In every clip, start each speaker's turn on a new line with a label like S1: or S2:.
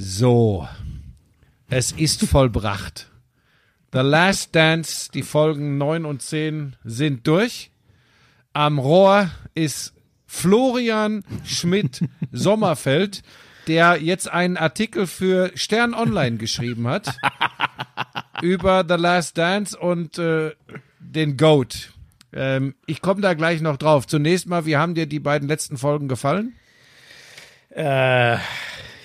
S1: So, es ist vollbracht. The Last Dance, die Folgen 9 und 10 sind durch. Am Rohr ist Florian Schmidt Sommerfeld, der jetzt einen Artikel für Stern Online geschrieben hat über The Last Dance und äh, den Goat. Ähm, ich komme da gleich noch drauf. Zunächst mal, wie haben dir die beiden letzten Folgen gefallen?
S2: Äh,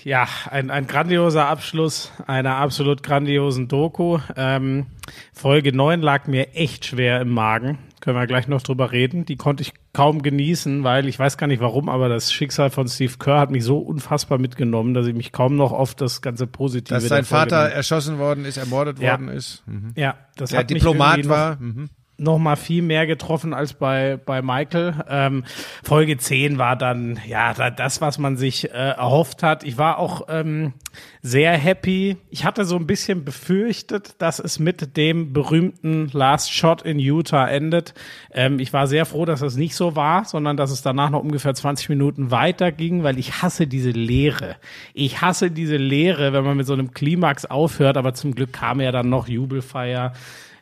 S2: ja, ein, ein grandioser Abschluss einer absolut grandiosen Doku. Ähm, Folge 9 lag mir echt schwer im Magen. Können wir gleich noch drüber reden. Die konnte ich kaum genießen, weil ich weiß gar nicht warum, aber das Schicksal von Steve Kerr hat mich so unfassbar mitgenommen, dass ich mich kaum noch auf das ganze Positive.
S1: Dass sein Vater erschossen worden ist, ermordet ja. worden ist.
S2: Mhm. Ja, das
S1: Der
S2: hat
S1: Diplomat war. Mhm
S2: noch mal viel mehr getroffen als bei bei Michael. Ähm, Folge 10 war dann ja das, was man sich äh, erhofft hat. Ich war auch ähm, sehr happy. Ich hatte so ein bisschen befürchtet, dass es mit dem berühmten Last Shot in Utah endet. Ähm, ich war sehr froh, dass es nicht so war, sondern dass es danach noch ungefähr 20 Minuten weiter ging, weil ich hasse diese Leere. Ich hasse diese Leere, wenn man mit so einem Klimax aufhört, aber zum Glück kam ja dann noch Jubelfeier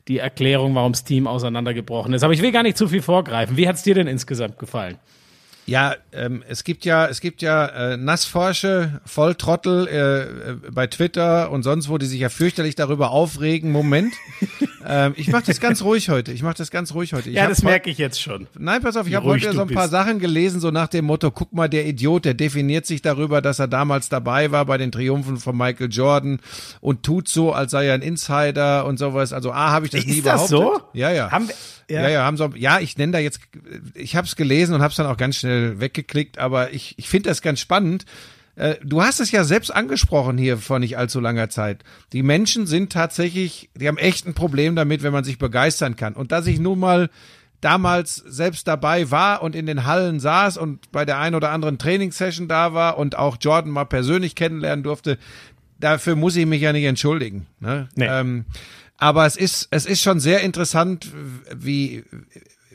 S2: die Erklärung, warum das Team auseinandergebrochen ist. Aber ich will gar nicht zu viel vorgreifen. Wie hat es dir denn insgesamt gefallen?
S1: Ja, ähm, es gibt ja, es gibt ja äh, Nassforsche, Volltrottel äh, äh, bei Twitter und sonst wo, die sich ja fürchterlich darüber aufregen. Moment, ähm, ich mache das ganz ruhig heute. Ich mache das ganz ruhig heute. Ich
S2: ja, das merke ich jetzt schon.
S1: Nein, pass auf, ich habe heute so ein paar Sachen gelesen, so nach dem Motto: Guck mal, der Idiot, der definiert sich darüber, dass er damals dabei war bei den Triumphen von Michael Jordan und tut so, als sei er ein Insider und sowas. Also, a, habe ich das
S2: Ist
S1: nie
S2: das
S1: behauptet.
S2: so?
S1: Ja, ja.
S2: Haben wir,
S1: ja. ja, ja, haben so, ja, ich nenne da jetzt, ich habe es gelesen und habe es dann auch ganz schnell weggeklickt, aber ich, ich finde das ganz spannend. Äh, du hast es ja selbst angesprochen hier vor nicht allzu langer Zeit. Die Menschen sind tatsächlich, die haben echt ein Problem damit, wenn man sich begeistern kann. Und dass ich nun mal damals selbst dabei war und in den Hallen saß und bei der ein oder anderen Trainingssession da war und auch Jordan mal persönlich kennenlernen durfte, dafür muss ich mich ja nicht entschuldigen. Ne? Nee. Ähm, aber es ist, es ist schon sehr interessant, wie,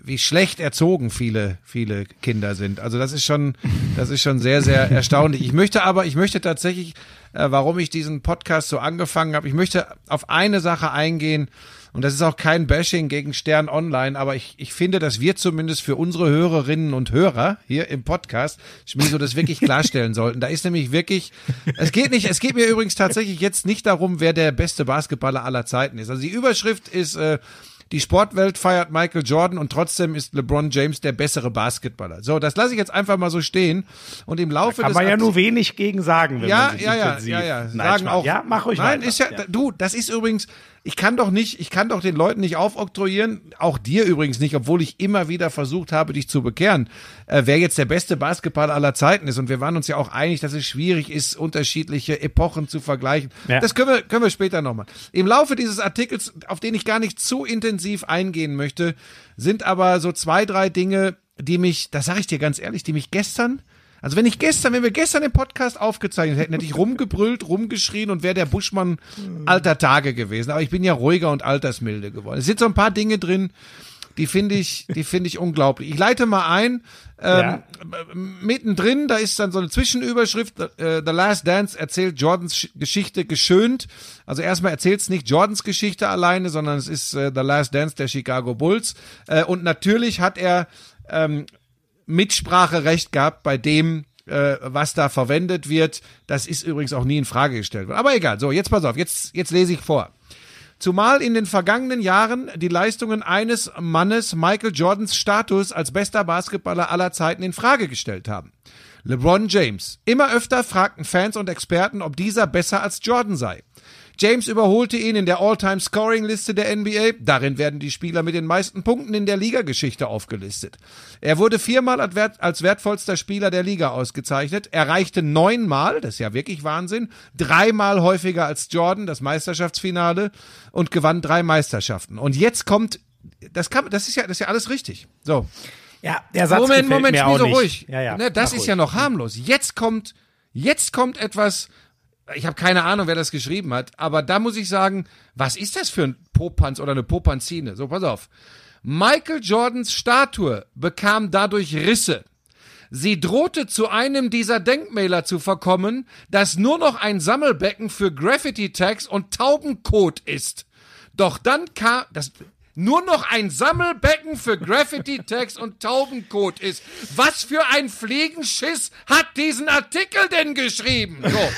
S1: wie schlecht erzogen viele, viele Kinder sind. Also das ist schon, das ist schon sehr, sehr erstaunlich. Ich möchte aber, ich möchte tatsächlich, äh, warum ich diesen Podcast so angefangen habe, ich möchte auf eine Sache eingehen, und das ist auch kein Bashing gegen Stern Online, aber ich, ich finde, dass wir zumindest für unsere Hörerinnen und Hörer hier im Podcast so das wirklich klarstellen sollten. Da ist nämlich wirklich, es geht nicht, es geht mir übrigens tatsächlich jetzt nicht darum, wer der beste Basketballer aller Zeiten ist. Also die Überschrift ist, äh, die Sportwelt feiert Michael Jordan und trotzdem ist LeBron James der bessere Basketballer. So, das lasse ich jetzt einfach mal so stehen. Und im Laufe
S2: da kann
S1: des
S2: man ja nur wenig gegen sagen, wenn
S1: ja,
S2: man sich
S1: ja, ja,
S2: intensiv
S1: ja, ja,
S2: sagen auch. Ja, mach ruhig
S1: Nein,
S2: weiter.
S1: ist ja,
S2: ja,
S1: du, das ist übrigens, ich kann doch nicht, ich kann doch den Leuten nicht aufoktroyieren, auch dir übrigens nicht, obwohl ich immer wieder versucht habe, dich zu bekehren, äh, wer jetzt der beste Basketballer aller Zeiten ist. Und wir waren uns ja auch einig, dass es schwierig ist, unterschiedliche Epochen zu vergleichen. Ja. Das können wir, können wir später nochmal. Im Laufe dieses Artikels, auf den ich gar nicht zu intensiv eingehen möchte, sind aber so zwei, drei Dinge, die mich, das sage ich dir ganz ehrlich, die mich gestern also wenn ich gestern, wenn wir gestern den Podcast aufgezeichnet hätten, hätte ich rumgebrüllt, rumgeschrien und wäre der Buschmann alter Tage gewesen. Aber ich bin ja ruhiger und altersmilde geworden. Es sind so ein paar Dinge drin, die finde ich, die finde ich unglaublich. Ich leite mal ein. Ähm, ja. Mittendrin, da ist dann so eine Zwischenüberschrift. Äh, The Last Dance erzählt Jordans Geschichte geschönt. Also erstmal erzählt es nicht Jordans Geschichte alleine, sondern es ist äh, The Last Dance der Chicago Bulls. Äh, und natürlich hat er ähm, Mitspracherecht gehabt bei dem, äh, was da verwendet wird. Das ist übrigens auch nie in Frage gestellt worden. Aber egal. So, jetzt pass auf. Jetzt, jetzt lese ich vor. Zumal in den vergangenen Jahren die Leistungen eines Mannes Michael Jordans Status als bester Basketballer aller Zeiten in Frage gestellt haben. LeBron James. Immer öfter fragten Fans und Experten, ob dieser besser als Jordan sei. James überholte ihn in der All-Time-Scoring-Liste der NBA. Darin werden die Spieler mit den meisten Punkten in der Ligageschichte aufgelistet. Er wurde viermal als wertvollster Spieler der Liga ausgezeichnet, erreichte neunmal, das ist ja wirklich Wahnsinn, dreimal häufiger als Jordan, das Meisterschaftsfinale, und gewann drei Meisterschaften. Und jetzt kommt, das kann, das ist ja, das ist ja alles richtig. So.
S2: Ja, der Satz
S1: Moment, Moment,
S2: mir
S1: spiel
S2: auch
S1: so
S2: nicht.
S1: ruhig.
S2: Ja, ja,
S1: ne, das
S2: mach
S1: ist
S2: ruhig.
S1: ja noch harmlos. Jetzt kommt, jetzt kommt etwas, ich habe keine Ahnung, wer das geschrieben hat, aber da muss ich sagen, was ist das für ein Popanz oder eine Popanzine? So, pass auf. Michael Jordans Statue bekam dadurch Risse. Sie drohte zu einem dieser Denkmäler zu verkommen, das nur noch ein Sammelbecken für Graffiti-Tags und Taubenkot ist. Doch dann kam, das, nur noch ein Sammelbecken für Graffiti-Tags und Taubenkot ist. Was für ein Fliegenschiss hat diesen Artikel denn geschrieben? So.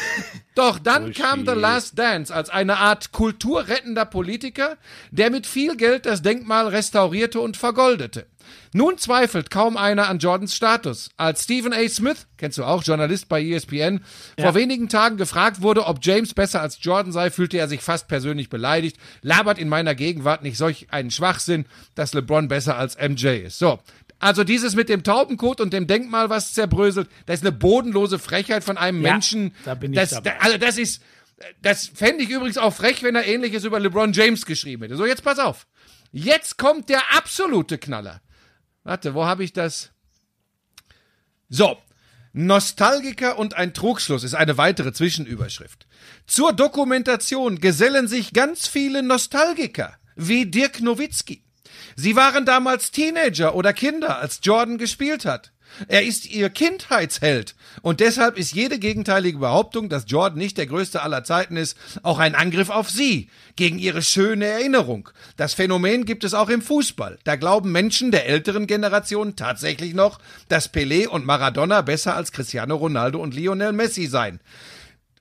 S1: Doch dann kam The Last Dance als eine Art kulturrettender Politiker, der mit viel Geld das Denkmal restaurierte und vergoldete. Nun zweifelt kaum einer an Jordans Status. Als Stephen A. Smith, kennst du auch, Journalist bei ESPN, ja. vor wenigen Tagen gefragt wurde, ob James besser als Jordan sei, fühlte er sich fast persönlich beleidigt. Labert in meiner Gegenwart nicht solch einen Schwachsinn, dass LeBron besser als MJ ist. So. Also dieses mit dem Taubenkot und dem Denkmal, was zerbröselt, das ist eine bodenlose Frechheit von einem ja, Menschen. Da bin ich das, dabei. also das ist, das fände ich übrigens auch frech, wenn er ähnliches über LeBron James geschrieben hätte. So, jetzt pass auf. Jetzt kommt der absolute Knaller. Warte, wo habe ich das? So. Nostalgiker und ein Trugschluss ist eine weitere Zwischenüberschrift. Zur Dokumentation gesellen sich ganz viele Nostalgiker, wie Dirk Nowitzki. Sie waren damals Teenager oder Kinder, als Jordan gespielt hat. Er ist ihr Kindheitsheld und deshalb ist jede gegenteilige Behauptung, dass Jordan nicht der größte aller Zeiten ist, auch ein Angriff auf sie, gegen ihre schöne Erinnerung. Das Phänomen gibt es auch im Fußball. Da glauben Menschen der älteren Generation tatsächlich noch, dass Pelé und Maradona besser als Cristiano Ronaldo und Lionel Messi seien.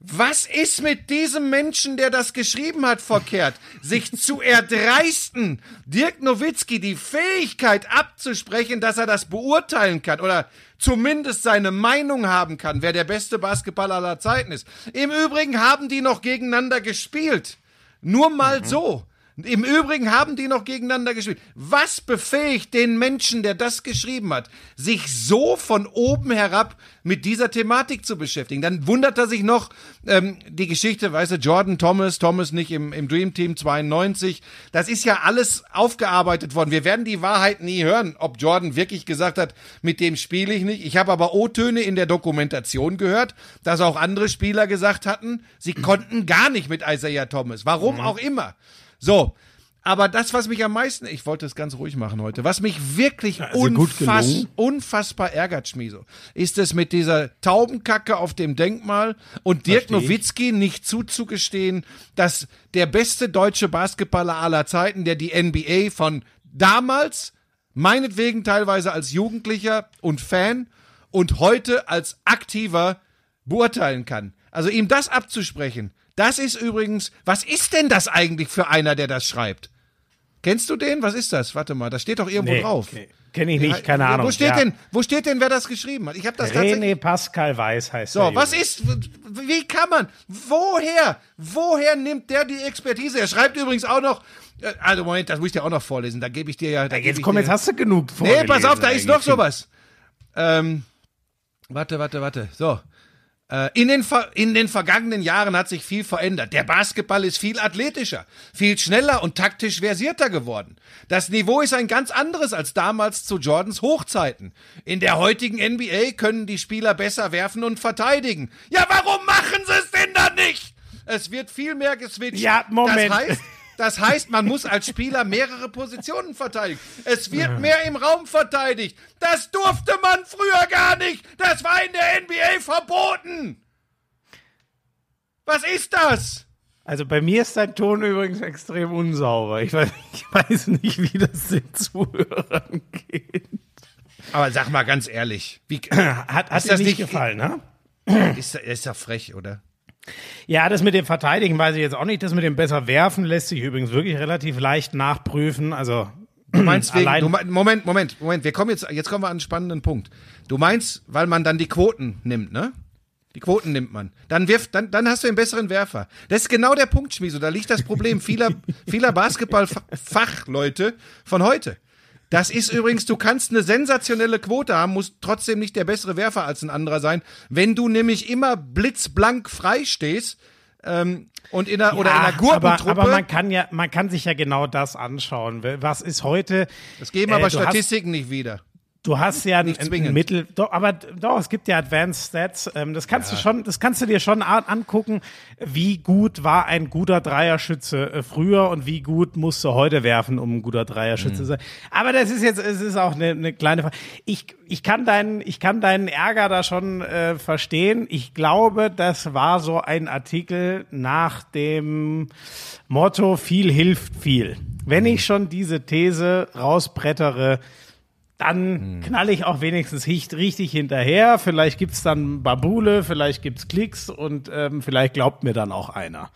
S1: Was ist mit diesem Menschen, der das geschrieben hat, verkehrt? Sich zu erdreisten, Dirk Nowitzki die Fähigkeit abzusprechen, dass er das beurteilen kann oder zumindest seine Meinung haben kann, wer der beste Basketballer aller Zeiten ist. Im Übrigen haben die noch gegeneinander gespielt. Nur mal mhm. so. Im Übrigen haben die noch gegeneinander gespielt. Was befähigt den Menschen, der das geschrieben hat, sich so von oben herab mit dieser Thematik zu beschäftigen? Dann wundert er sich noch, ähm, die Geschichte, weißt du, Jordan Thomas, Thomas nicht im, im Dream Team 92. Das ist ja alles aufgearbeitet worden. Wir werden die Wahrheit nie hören, ob Jordan wirklich gesagt hat, mit dem spiele ich nicht. Ich habe aber O-Töne in der Dokumentation gehört, dass auch andere Spieler gesagt hatten, sie konnten gar nicht mit Isaiah Thomas. Warum mhm. auch immer. So. Aber das, was mich am meisten, ich wollte es ganz ruhig machen heute, was mich wirklich also unfass, unfassbar ärgert, Schmieso, ist es mit dieser Taubenkacke auf dem Denkmal und Dirk Versteh Nowitzki nicht zuzugestehen, dass der beste deutsche Basketballer aller Zeiten, der die NBA von damals, meinetwegen teilweise als Jugendlicher und Fan und heute als Aktiver beurteilen kann. Also ihm das abzusprechen, das ist übrigens, was ist denn das eigentlich für einer, der das schreibt? Kennst du den? Was ist das? Warte mal, das steht doch irgendwo nee, drauf. Okay.
S2: Kenne ich nicht, keine Ahnung.
S1: Wo steht, ja. denn, wo steht denn, wer das geschrieben hat? Ich habe das
S2: René Pascal Weiß heißt
S1: So, was ist, wie kann man, woher, woher nimmt der die Expertise? Er schreibt übrigens auch noch, äh, also Moment, das muss ich dir auch noch vorlesen, da gebe ich dir ja. ja
S2: jetzt komm, jetzt hast du genug
S1: vorgelesen. Nee, pass auf, da ist noch sowas. Ähm, warte, warte, warte, so. Äh, in den, in den vergangenen Jahren hat sich viel verändert. Der Basketball ist viel athletischer, viel schneller und taktisch versierter geworden. Das Niveau ist ein ganz anderes als damals zu Jordans Hochzeiten. In der heutigen NBA können die Spieler besser werfen und verteidigen. Ja, warum machen sie es denn dann nicht? Es wird viel mehr geswitcht.
S2: Ja, Moment.
S1: Das heißt, das heißt, man muss als Spieler mehrere Positionen verteidigen. Es wird mehr im Raum verteidigt. Das durfte man früher gar nicht. Das war in der NBA verboten. Was ist das?
S2: Also bei mir ist dein Ton übrigens extrem unsauber. Ich weiß, ich weiß nicht, wie das den Zuhörern geht.
S1: Aber sag mal ganz ehrlich, wie,
S2: hat, hat dir das nicht gefallen, ne?
S1: Ist, ist ja frech, oder?
S2: Ja, das mit dem Verteidigen weiß ich jetzt auch nicht. Das mit dem besser werfen lässt sich übrigens wirklich relativ leicht nachprüfen. Also
S1: Du meinst wegen, du, Moment, Moment, Moment, wir kommen jetzt, jetzt kommen wir an einen spannenden Punkt. Du meinst, weil man dann die Quoten nimmt, ne? Die Quoten nimmt man. Dann wirft, dann, dann hast du einen besseren Werfer. Das ist genau der Punkt, Schmieso. Da liegt das Problem vieler, vieler Basketball-Fachleute von heute. Das ist übrigens, du kannst eine sensationelle Quote haben, musst trotzdem nicht der bessere Werfer als ein anderer sein. Wenn du nämlich immer blitzblank frei stehst, ähm, und in der, ja, oder in der Gurkentruppe.
S2: Aber, aber man kann ja, man kann sich ja genau das anschauen. Was ist heute?
S1: Das geben aber äh, Statistiken hast, nicht wieder.
S2: Du hast ja
S1: Nicht
S2: ein, ein Mittel, doch, aber doch, es gibt ja Advanced Stats. Ähm, das kannst
S1: Ja.
S2: du schon, das kannst du dir schon angucken, wie gut war ein guter Dreierschütze äh, früher und wie gut musst du heute werfen, um ein guter Dreierschütze zu sein. Aber das ist jetzt, es ist auch eine, eine kleine Frage. Ich, ich kann deinen, ich kann deinen Ärger da schon äh, verstehen. Ich glaube, das war so ein Artikel nach dem Motto viel hilft viel. Wenn ich schon diese These rausbrettere, dann knall ich auch wenigstens richtig hinterher. Vielleicht gibt's dann Babule, vielleicht gibt's Klicks und ähm, vielleicht glaubt mir dann auch einer.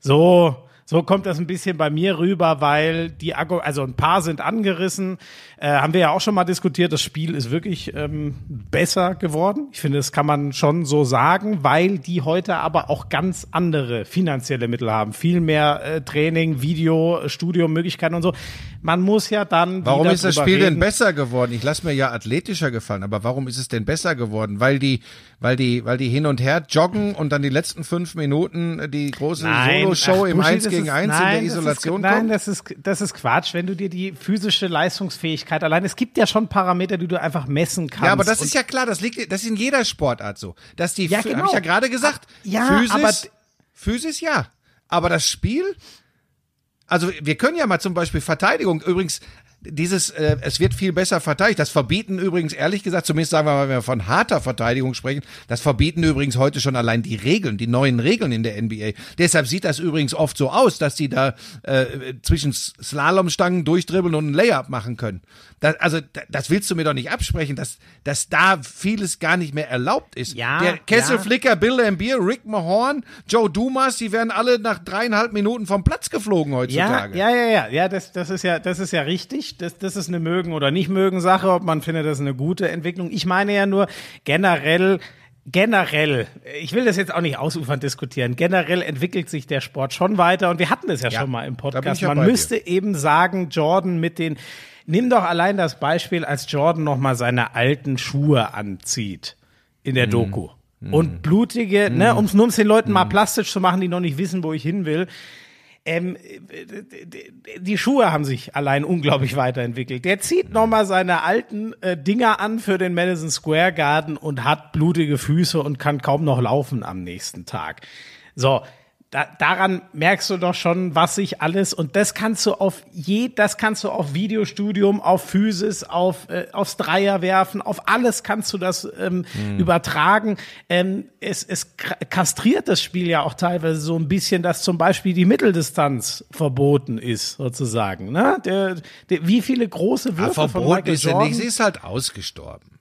S2: So, so kommt das ein bisschen bei mir rüber, weil die Argu also ein paar sind angerissen. Äh, haben wir ja auch schon mal diskutiert. Das Spiel ist wirklich ähm, besser geworden. Ich finde, das kann man schon so sagen, weil die heute aber auch ganz andere finanzielle Mittel haben. Viel mehr äh, Training, Video, Studiomöglichkeiten und so. Man muss ja dann.
S1: Warum ist das Spiel
S2: reden.
S1: denn besser geworden? Ich lasse mir ja athletischer gefallen, aber warum ist es denn besser geworden? Weil die, weil die, weil die hin und her joggen und dann die letzten fünf Minuten die große Solo-Show im
S2: Buschi,
S1: 1
S2: das
S1: gegen 1 in
S2: nein,
S1: der Isolation
S2: ist, Nein,
S1: kommt?
S2: das ist, das ist Quatsch. Wenn du dir die physische Leistungsfähigkeit allein, es gibt ja schon Parameter, die du einfach messen kannst.
S1: Ja, aber das ist ja klar, das liegt, das ist in jeder Sportart so. Dass die,
S2: Ja, genau.
S1: hab ich ja gerade gesagt,
S2: Ja,
S1: Physis,
S2: aber-
S1: Physis ja. Aber das Spiel, also wir können ja mal zum Beispiel Verteidigung, übrigens, dieses, äh, es wird viel besser verteidigt. Das verbieten übrigens, ehrlich gesagt, zumindest sagen wir mal, wenn wir von harter Verteidigung sprechen, das verbieten übrigens heute schon allein die Regeln, die neuen Regeln in der NBA. Deshalb sieht das übrigens oft so aus, dass die da äh, zwischen Slalomstangen durchdribbeln und einen Layup machen können. Das, also da- das willst du mir doch nicht absprechen, dass, dass da vieles gar nicht mehr erlaubt ist.
S2: Ja,
S1: der Kessel
S2: ja.
S1: Flicker, Bill Lambier, Rick Mahorn, Joe Dumas, die werden alle nach dreieinhalb Minuten vom Platz geflogen
S2: ja,
S1: heutzutage.
S2: ja, ja, ja, ja, das, das ist ja, das ist ja richtig. Das, das ist eine mögen oder nicht mögen Sache, ob man findet, das ist eine gute Entwicklung. Ich meine ja nur generell, generell, ich will das jetzt auch nicht ausufernd diskutieren, generell entwickelt sich der Sport schon weiter und wir hatten das ja,
S1: Ja,
S2: schon mal im Podcast.
S1: ja
S2: Man
S1: bei dir.
S2: müsste eben sagen, Jordan mit den, nimm doch allein das Beispiel, als Jordan nochmal seine alten Schuhe anzieht in
S1: Mhm.
S2: der Doku. Und blutige, ne, um es den Leuten mal plastisch zu machen, die noch nicht wissen, wo ich hin will. Ähm, die Schuhe haben sich allein unglaublich weiterentwickelt. Der zieht nochmal seine alten äh, Dinger an für den Madison Square Garden und hat blutige Füße und kann kaum noch laufen am nächsten Tag. So. Da, daran merkst du doch schon, was sich alles und das kannst du auf je, das kannst du auf Videostudium, auf Physis, auf äh, aufs Dreier werfen, auf alles kannst du das ähm, übertragen. Ähm, es, es kastriert das Spiel ja auch teilweise so ein bisschen, dass zum Beispiel die Mitteldistanz verboten ist, sozusagen. Ne? Der, der, wie viele große
S1: Ja,
S2: Würfe von
S1: verboten
S2: Michael
S1: ist
S2: Jordan?
S1: nicht, sie ist halt ausgestorben.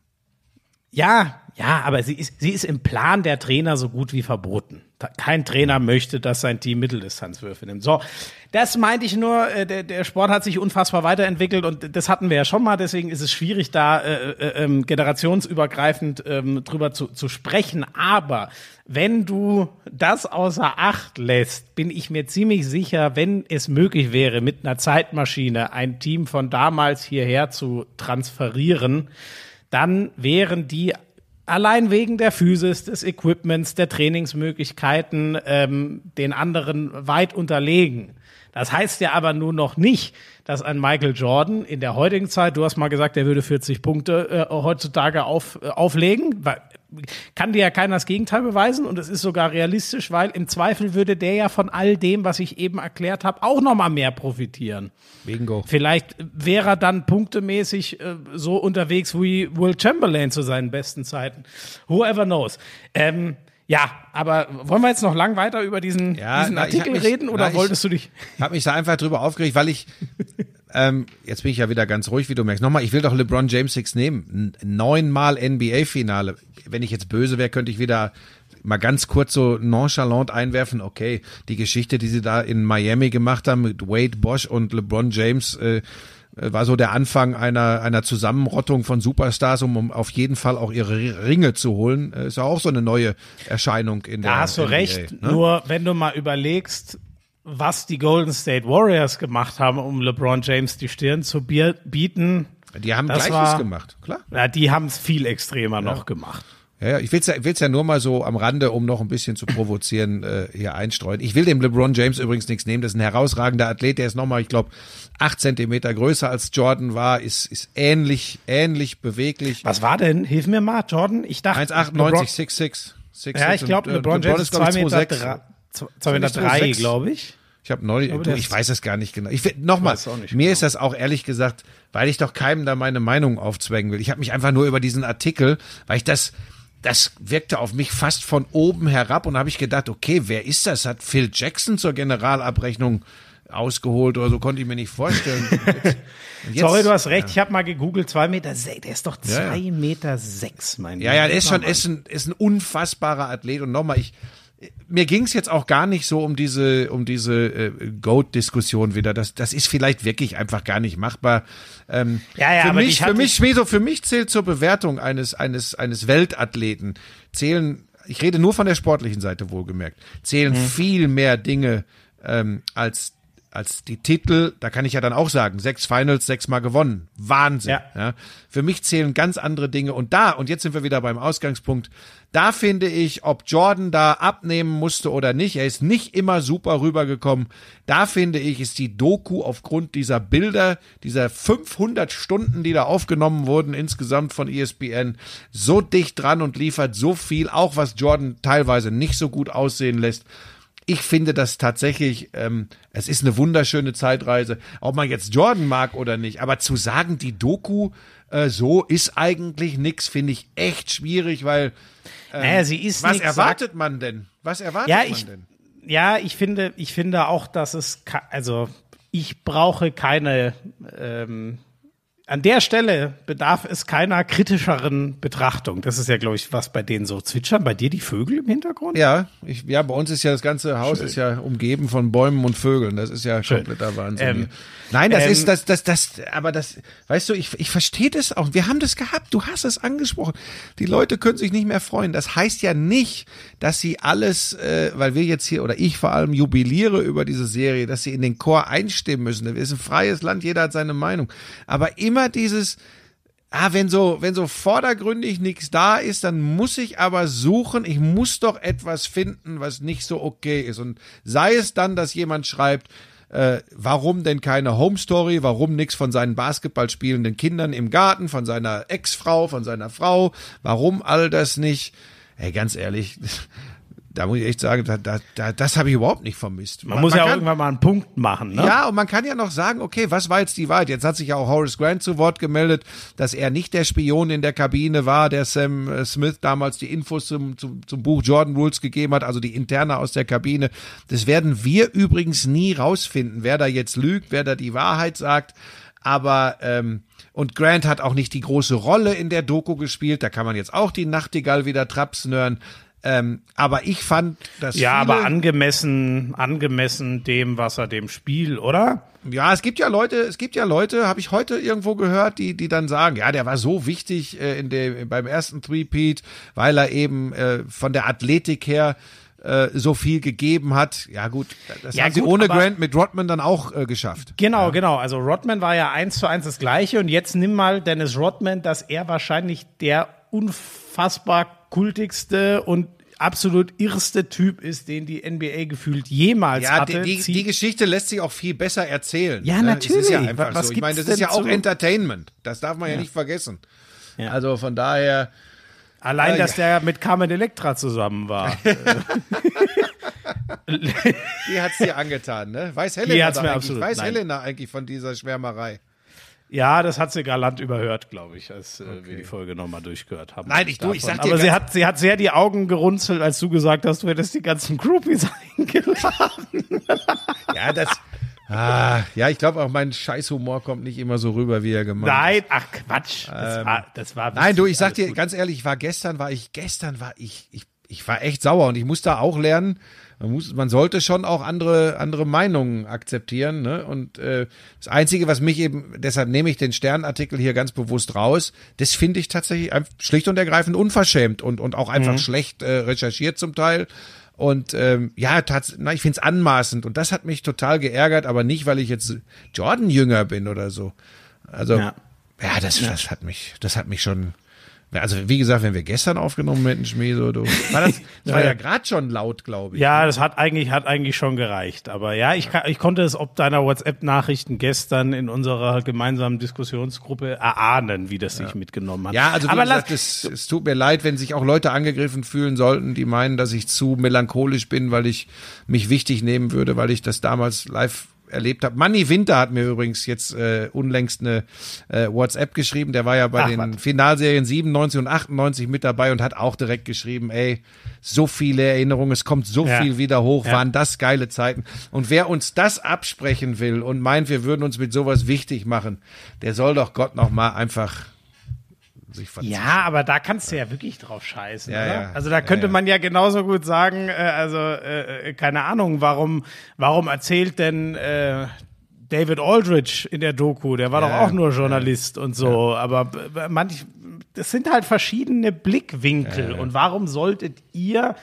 S2: Ja, ja, aber sie ist, sie ist im Plan der Trainer so gut wie verboten. Kein Trainer möchte, dass sein Team Mitteldistanzwürfe nimmt. So, das meinte ich nur, äh, der, der Sport hat sich unfassbar weiterentwickelt und das hatten wir ja schon mal, deswegen ist es schwierig, da äh, äh, ähm, generationsübergreifend ähm, drüber zu, zu sprechen. Aber wenn du das außer Acht lässt, bin ich mir ziemlich sicher, wenn es möglich wäre, mit einer Zeitmaschine ein Team von damals hierher zu transferieren, dann wären die allein wegen der Physis, des Equipments, der Trainingsmöglichkeiten ähm, den anderen weit unterlegen. Das heißt ja aber nur noch nicht, dass ein Michael Jordan in der heutigen Zeit, du hast mal gesagt, er würde 40 Punkte äh, heutzutage auf, äh, auflegen, weil, kann dir ja keiner das Gegenteil beweisen und es ist sogar realistisch, weil im Zweifel würde der ja von all dem, was ich eben erklärt habe, auch noch mal mehr profitieren.
S1: Bingo.
S2: Vielleicht wäre er dann punktemäßig äh, so unterwegs wie Will Chamberlain zu seinen besten Zeiten. Whoever knows. Ähm, ja, aber wollen wir jetzt noch lang weiter über diesen,
S1: Ja,
S2: diesen
S1: na, ich
S2: Artikel
S1: mich-
S2: reden oder
S1: na, ich-
S2: wolltest du dich?
S1: Ich habe mich da einfach drüber aufgeregt, weil ich, ähm, jetzt bin ich ja wieder ganz ruhig, wie du merkst. Nochmal, ich will doch LeBron James Six nehmen. N- Neunmal NBA-Finale. Wenn ich jetzt böse wäre, könnte ich wieder mal ganz kurz so nonchalant einwerfen. Okay, die Geschichte, die sie da in Miami gemacht haben mit Wade Bosch und LeBron James, äh, war so der Anfang einer, einer Zusammenrottung von Superstars, um, um auf jeden Fall auch ihre Ringe zu holen. Äh, Ist ja auch so eine neue Erscheinung in der
S2: Da hast du
S1: NBA,
S2: recht.
S1: ne?
S2: Nur wenn du mal überlegst, was die Golden State Warriors gemacht haben, um LeBron James die Stirn zu bieten,
S1: Die haben
S2: Das
S1: Gleiches
S2: war-
S1: gemacht, klar.
S2: na, die haben es viel extremer noch gemacht.
S1: Ja, ja, ich will's ja, will's ja nur mal so am Rande, um noch ein bisschen zu provozieren, äh, hier einstreuen. Ich will dem LeBron James übrigens nichts nehmen. Das ist ein herausragender Athlet. Der ist nochmal, ich glaube, acht Zentimeter größer als Jordan war, ist, ist ähnlich, ähnlich beweglich.
S2: Was war denn? Hilf mir mal, Jordan. Ich dachte.
S1: 1,98, 6'6.
S2: 6'6. Ja, ich glaube, LeBron James ist zwei Meter, drei, zwei Meter drei, glaube ich.
S1: Ich habe neulich, ich, du, ich weiß es gar nicht genau. Ich nochmal, mir genau. ist das auch ehrlich gesagt, weil ich doch keinem da meine Meinung aufzwängen will. Ich habe mich einfach nur über diesen Artikel, weil ich das, das wirkte auf mich fast von oben herab und habe ich gedacht, okay, wer ist das? Hat Phil Jackson zur Generalabrechnung ausgeholt oder so konnte ich mir nicht vorstellen.
S2: Jetzt, jetzt, Sorry, du hast recht. Ja. Ich habe mal gegoogelt. Zwei Meter, der ist doch zwei ja, ja. Meter sechs, mein
S1: Ja, ja, der ist schon, ist ein, ist ein unfassbarer Athlet. Und nochmal, ich, mir ging es jetzt auch gar nicht so um diese um diese äh, Goat-Diskussion wieder. Das das ist vielleicht wirklich einfach gar nicht machbar. Ähm, ja, ja, für aber mich für mich Schmieso, für mich zählt zur Bewertung eines eines eines Weltathleten zählen. Ich rede nur von der sportlichen Seite wohlgemerkt. Zählen hm. viel mehr Dinge ähm, als als die Titel, da kann ich ja dann auch sagen, sechs Finals, sechs Mal gewonnen. Wahnsinn. Ja. ja. Für mich zählen ganz andere Dinge. Und da, und jetzt sind wir wieder beim Ausgangspunkt, da finde ich, ob Jordan da abnehmen musste oder nicht, er ist nicht immer super rübergekommen. Da finde ich, ist die Doku aufgrund dieser Bilder, dieser 500 Stunden, die da aufgenommen wurden insgesamt von ESPN, so dicht dran und liefert so viel, auch was Jordan teilweise nicht so gut aussehen lässt ich finde das tatsächlich, ähm, es ist eine wunderschöne Zeitreise, ob man jetzt Jordan mag oder nicht, aber zu sagen, die Doku äh, so ist eigentlich nix, finde ich echt schwierig, weil
S2: ähm, naja, sie ist
S1: was erwartet man denn? Was erwartet
S2: ja,
S1: man
S2: ich,
S1: denn?
S2: Ja, ich finde, ich finde auch, dass es, also ich brauche keine ähm, an der Stelle bedarf es keiner kritischeren Betrachtung. Das ist ja, glaube ich, was bei denen so zwitschern. Bei dir die Vögel im Hintergrund?
S1: Ja, ich, ja, bei uns ist ja das ganze Haus Schön. ist ja umgeben von Bäumen und Vögeln. Das ist ja Schön. kompletter Wahnsinn. Ähm, Nein, das ähm, ist das, das, das, aber das, weißt du, ich, ich verstehe das auch. Wir haben das gehabt. Du hast es angesprochen. Die Leute können sich nicht mehr freuen. Das heißt ja nicht, dass sie alles, äh, weil wir jetzt hier oder ich vor allem jubiliere über diese Serie, dass sie in den Chor einstimmen müssen. Wir sind ein freies Land. Jeder hat seine Meinung. Aber immer dieses, ah, wenn so, wenn so vordergründig nichts da ist, dann muss ich aber suchen, ich muss doch etwas finden, was nicht so okay ist. Und sei es dann, dass jemand schreibt, äh, warum denn keine Home Story, warum nichts von seinen Basketball spielenden Kindern im Garten, von seiner Ex-Frau, von seiner Frau, warum all das nicht? Ey, ganz ehrlich, da muss ich echt sagen, da, da, da, das habe ich überhaupt nicht vermisst.
S2: Man, man muss ja auch irgendwann mal einen Punkt machen. Ne?
S1: Ja, und man kann ja noch sagen, okay, was war jetzt die Wahrheit? Jetzt hat sich ja auch Horace Grant zu Wort gemeldet, dass er nicht der Spion in der Kabine war, der Sam äh, Smith damals die Infos zum, zum, zum Buch Jordan Rules gegeben hat, also die interne aus der Kabine. Das werden wir übrigens nie rausfinden, wer da jetzt lügt, wer da die Wahrheit sagt. Aber ähm, und Grant hat auch nicht die große Rolle in der Doku gespielt. Da kann man jetzt auch die Nachtigall wieder trapsen hören. Ähm, aber ich fand das.
S2: Ja, aber angemessen, angemessen dem, was er dem Spiel, oder?
S1: Ja, es gibt ja Leute, es gibt ja Leute, habe ich heute irgendwo gehört, die, die dann sagen, ja, der war so wichtig äh, in dem, beim ersten Three-Peat, weil er eben äh, von der Athletik her äh, so viel gegeben hat. Ja gut, das ja, haben gut, sie ohne Grant mit Rodman dann auch äh, geschafft.
S2: Genau,
S1: ja.
S2: genau. Also Rodman war ja eins zu eins das Gleiche und jetzt nimm mal Dennis Rodman, dass er wahrscheinlich der unfassbar kultigste und absolut irrste Typ ist, den die NBA gefühlt jemals ja, hatte.
S1: Die, die, die Geschichte lässt sich auch viel besser erzählen.
S2: Ja, natürlich. Das ist
S1: ja einfach Was so. Ich meine, das ist ja auch Entertainment. Das darf man ja, ja nicht vergessen. Ja. Also von daher.
S2: Allein, äh, dass der mit Carmen Electra zusammen war.
S1: die hat's dir angetan, ne? Weiß Helena, mir absolut, weiß Helena eigentlich von dieser Schwärmerei?
S2: Ja, das hat sie galant überhört, glaube ich, als äh, okay. wir die Folge nochmal durchgehört haben.
S1: Nein, ich, du, ich sag dir
S2: Aber sie hat, sie hat sehr die Augen gerunzelt, als du gesagt hast, du hättest die ganzen Groupies eingeladen.
S1: ja, das. Ah, ja, ich glaube auch mein Scheißhumor kommt nicht immer so rüber, wie er gemeint
S2: Nein, ach Quatsch. Das ähm, war, das war
S1: Nein, du, ich sag dir gut. ganz ehrlich, ich war gestern, war ich, gestern war ich, ich, ich war echt sauer und ich musste auch lernen, man muss, man sollte schon auch andere, andere Meinungen akzeptieren. Ne? Und äh, das Einzige, was mich eben, deshalb nehme ich den Sternartikel hier ganz bewusst raus, das finde ich tatsächlich schlicht und ergreifend unverschämt und, und auch einfach mhm. schlecht äh, recherchiert zum Teil. Und ähm, ja, tats na, ich finde es anmaßend. Und das hat mich total geärgert, aber nicht, weil ich jetzt Jordan-Jünger bin oder so. Also, ja, ja das, ja. das hat mich, das hat mich schon Also wie gesagt, wenn wir gestern aufgenommen hätten, Schmäh, so, du, war das, das war ja gerade schon laut, glaube ich.
S2: Ja, das hat eigentlich, hat eigentlich schon gereicht. Aber ja, ich, ich konnte es ob deiner WhatsApp-Nachrichten gestern in unserer gemeinsamen Diskussionsgruppe erahnen, wie das sich mitgenommen hat.
S1: Ja, also wie
S2: Aber
S1: gesagt, es, es tut mir leid, wenn sich auch Leute angegriffen fühlen sollten, die meinen, dass ich zu melancholisch bin, weil ich mich wichtig nehmen würde, weil ich das damals live erlebt habe. Manny Winter hat mir übrigens jetzt äh, unlängst eine äh, WhatsApp geschrieben. Der war ja bei
S2: Ach,
S1: den
S2: was.
S1: Finalserien 97 und 98 mit dabei und hat auch direkt geschrieben, ey, so viele Erinnerungen, es kommt so
S2: Ja.
S1: viel wieder hoch,
S2: Ja.
S1: waren das geile Zeiten. Und wer uns das absprechen will und meint, wir würden uns mit sowas wichtig machen, der soll doch Gott noch mal einfach sich verziehen.
S2: Ja, aber da kannst du ja wirklich drauf scheißen.
S1: Ja,
S2: oder?
S1: ja.
S2: Also da könnte
S1: Ja,
S2: man ja genauso gut sagen, äh, also äh, äh, keine Ahnung, warum, warum erzählt denn äh, David Aldrich in der Doku? Der war doch auch nur Journalist und so. Aber b- manch, das sind halt verschiedene Blickwinkel. Und warum solltet ihr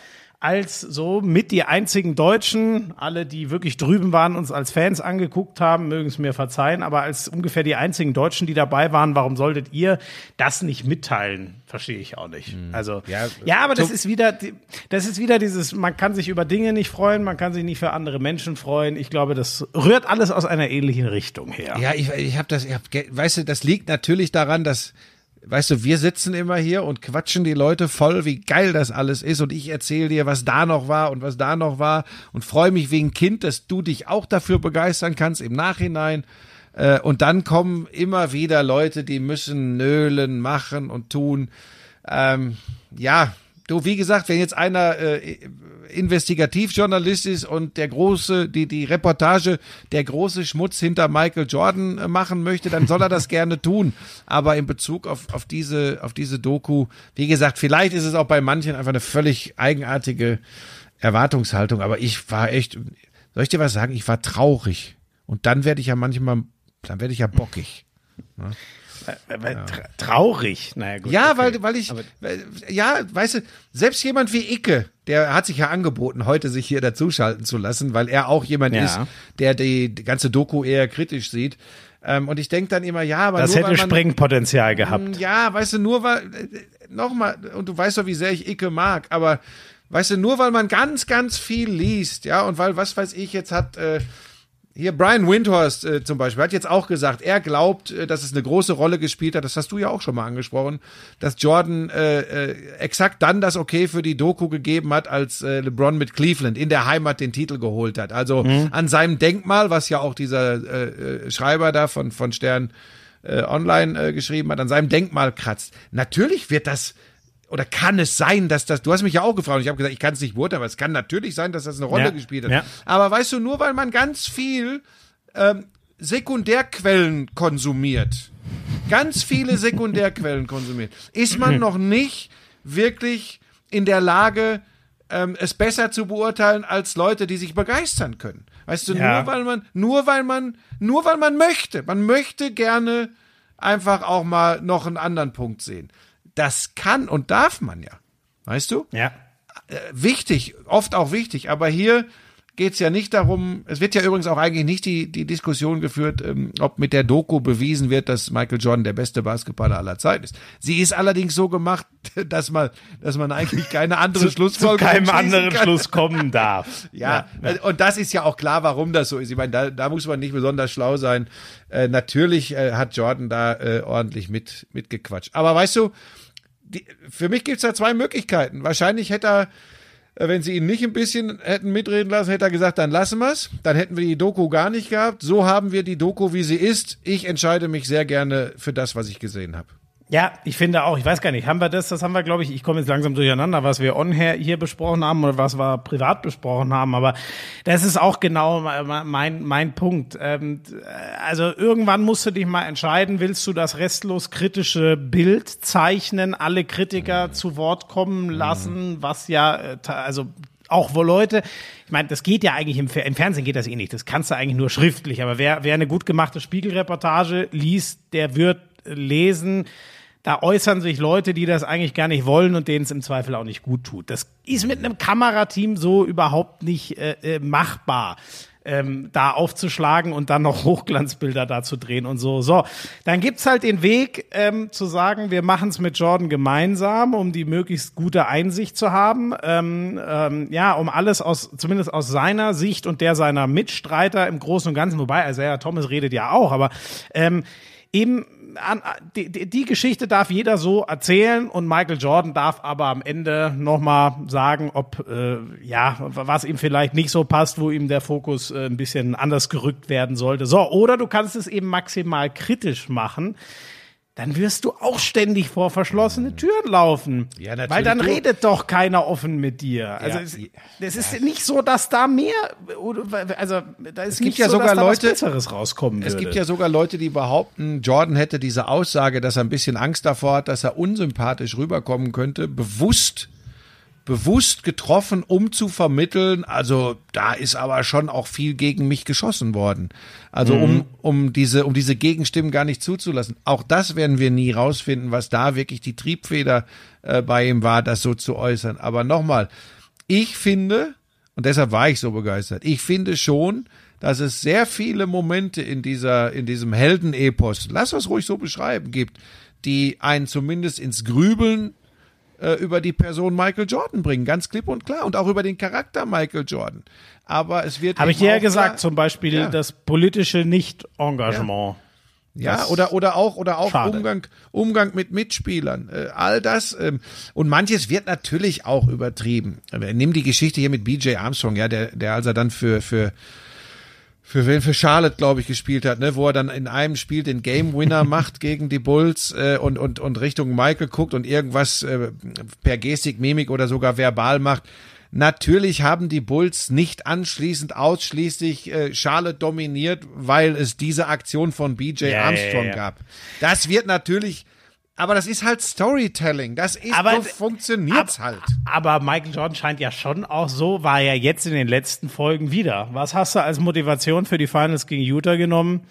S2: als so mit die einzigen Deutschen, alle, die wirklich drüben waren, uns als Fans angeguckt haben, mögen es mir verzeihen, aber als ungefähr die einzigen Deutschen, die dabei waren, warum solltet ihr das nicht mitteilen? Verstehe ich auch nicht. Also,
S1: Ja,
S2: ja, aber das ist wieder, das ist wieder dieses, man kann sich über Dinge nicht freuen, man kann sich nicht für andere Menschen freuen. Ich glaube, das rührt alles aus einer ähnlichen Richtung her.
S1: Ja, ich, ich habe das, ich hab, weißt du, das liegt natürlich daran, dass, weißt du, wir sitzen immer hier und quatschen die Leute voll, wie geil das alles ist und ich erzähle dir, was da noch war und was da noch war und freue mich wegen Kind, dass du dich auch dafür begeistern kannst im Nachhinein. Äh, Und dann kommen immer wieder Leute, die müssen nölen, machen und tun. Ähm, ja, du, wie gesagt, wenn jetzt einer äh, Investigativjournalist ist und der große, die, die Reportage, der große Schmutz hinter Michael Jordan äh, machen möchte, dann soll er das gerne tun. Aber in Bezug auf, auf diese, auf diese Doku, wie gesagt, vielleicht ist es auch bei manchen einfach eine völlig eigenartige Erwartungshaltung, aber ich war echt, soll ich dir was sagen? Ich war traurig. Und dann werde ich ja manchmal, dann werde ich ja bockig.
S2: Weil tra traurig. Naja, gut.
S1: Ja,
S2: okay.
S1: weil, weil ich, weil, ja, weißt du, selbst jemand wie Icke, der hat sich ja angeboten, heute sich hier dazuschalten zu lassen, weil er auch jemand
S2: Ja.
S1: ist, der die, ganze Doku eher kritisch sieht. Ähm, und ich denke dann immer, ja, aber
S2: Das
S1: nur
S2: hätte
S1: man,
S2: Sprengpotenzial gehabt.
S1: ja, weißt du, nur weil, nochmal, und du weißt doch, wie sehr ich Icke mag, aber weißt du, nur weil man ganz, ganz viel liest, ja, und weil, was weiß ich, jetzt hat, äh, hier Brian Windhorst äh, zum Beispiel hat jetzt auch gesagt, er glaubt, äh, dass es eine große Rolle gespielt hat, das hast du ja auch schon mal angesprochen, dass Jordan äh, äh, exakt dann das Okay für die Doku gegeben hat, als äh, LeBron mit Cleveland in der Heimat den Titel geholt hat. Also an seinem Denkmal, was ja auch dieser äh, äh, Schreiber da von, von Stern äh, online äh, geschrieben hat, an seinem Denkmal kratzt. Natürlich wird das oder kann es sein, dass das, du hast mich ja auch gefragt, und ich habe gesagt, ich kann es nicht beurteilen, aber es kann natürlich sein, dass das eine Rolle
S2: Ja,
S1: gespielt hat.
S2: ja.
S1: Aber weißt du, nur weil man ganz viel ähm, Sekundärquellen konsumiert, ganz viele Sekundärquellen konsumiert, ist man noch nicht wirklich in der Lage, ähm, es besser zu beurteilen als Leute, die sich begeistern können. Weißt du,
S2: Ja.
S1: nur weil man, nur weil man, nur weil man möchte. Man möchte gerne einfach auch mal noch einen anderen Punkt sehen. Das kann und darf man ja. Weißt du?
S2: Ja.
S1: wichtig, oft auch wichtig, aber hier geht es ja nicht darum, es wird ja übrigens auch eigentlich nicht die, die Diskussion geführt, ähm, ob mit der Doku bewiesen wird, dass Michael Jordan der beste Basketballer aller Zeiten ist. Sie ist allerdings so gemacht, dass man, dass man eigentlich keine andere
S2: Zu
S1: Schlussfolgerung
S2: keinem
S1: schließen
S2: anderen
S1: kann.
S2: Schluss kommen darf.
S1: Ja, und das ist ja auch klar, warum das so ist. Ich meine, da, da muss man nicht besonders schlau sein. Äh, natürlich äh, hat Jordan da äh, ordentlich mit mitgequatscht. Aber weißt du, die, für mich gibt's da zwei Möglichkeiten. Wahrscheinlich hätte er, äh, wenn sie ihn nicht ein bisschen hätten mitreden lassen, hätte er gesagt, dann lassen wir's. Dann hätten wir die Doku gar nicht gehabt. So haben wir die Doku, wie sie ist. Ich entscheide mich sehr gerne für das, was ich gesehen habe.
S2: Ja, ich finde auch, ich weiß gar nicht, haben wir das, das haben wir, glaube ich, ich komme jetzt langsam durcheinander, was wir on -hair hier besprochen haben oder was wir privat besprochen haben, aber das ist auch genau mein, mein Punkt. Ähm, also irgendwann musst du dich mal entscheiden, willst du das restlos kritische Bild zeichnen, alle Kritiker zu Wort kommen lassen, was ja, äh, also auch wo Leute, ich meine, das geht ja eigentlich im, im Fernsehen geht das eh nicht, das kannst du eigentlich nur schriftlich, aber wer, wer eine gut gemachte Spiegelreportage liest, der wird lesen, da äußern sich Leute, die das eigentlich gar nicht wollen und denen es im Zweifel auch nicht gut tut. Das ist mit einem Kamerateam so überhaupt nicht äh, äh, machbar. ähm, da aufzuschlagen und dann noch Hochglanzbilder da zu drehen und so. So, dann gibt's halt den Weg ähm, zu sagen, wir machen es mit Jordan gemeinsam, um die möglichst gute Einsicht zu haben. Ähm, ähm, ja, um alles aus, zumindest aus seiner Sicht und der seiner Mitstreiter im Großen und Ganzen, wobei, also ja, Thomas redet ja auch, aber ähm, eben die, Geschichte darf jeder so erzählen und Michael Jordan darf aber am Ende nochmal sagen, ob äh, ja, was ihm vielleicht nicht so passt, wo ihm der Fokus äh, ein bisschen anders gerückt werden sollte. So, oder du kannst es eben maximal kritisch machen dann wirst du auch ständig vor verschlossene Türen laufen. Ja, natürlich. Weil dann redet doch keiner offen mit dir. Also ja, es, es ist ja. nicht so, dass da mehr, also da ist es nicht ja so, sogar dass Leute, da was Besseres rauskommen
S1: Es
S2: würde.
S1: gibt ja sogar Leute, die behaupten, Jordan hätte diese Aussage, dass er ein bisschen Angst davor hat, dass er unsympathisch rüberkommen könnte, bewusst bewusst getroffen, um zu vermitteln, also da ist aber schon auch viel gegen mich geschossen worden. Also mhm. um, um diese, um diese Gegenstimmen gar nicht zuzulassen. Auch das werden wir nie rausfinden, was da wirklich die Triebfeder äh, bei ihm war, das so zu äußern. Aber nochmal, ich finde, und deshalb war ich so begeistert, ich finde schon, dass es sehr viele Momente in dieser, in diesem Heldenepos, lass uns ruhig so beschreiben, gibt, die einen zumindest ins Grübeln äh, über die Person Michael Jordan bringen, ganz klipp und klar. Und auch über den Charakter Michael Jordan. Aber es wird.
S2: Habe ich dir ja gesagt, klar, zum Beispiel ja. das politische Nicht-Engagement.
S1: Ja. Ja, oder, oder auch, oder auch Umgang, Umgang mit Mitspielern, äh, all das. Ähm, und manches wird natürlich auch übertrieben. Nimm die Geschichte hier mit BJ Armstrong, ja, der, der als er dann für, für, für wen für Charlotte, glaube ich, gespielt hat, ne, wo er dann in einem Spiel den Game Winner macht gegen die Bulls äh, und, und, und Richtung Michael guckt und irgendwas äh, per Gestik, Mimik oder sogar verbal macht. Natürlich haben die Bulls nicht anschließend ausschließlich äh, Charlotte dominiert, weil es diese Aktion von BJ ja, Armstrong ja, ja. gab. Das wird natürlich aber das ist halt Storytelling. Das ist, aber, so funktioniert's ab, halt.
S2: Aber Michael Jordan scheint ja schon auch so, war ja jetzt in den letzten Folgen wieder. Was hast du als Motivation für die Finals gegen Utah genommen?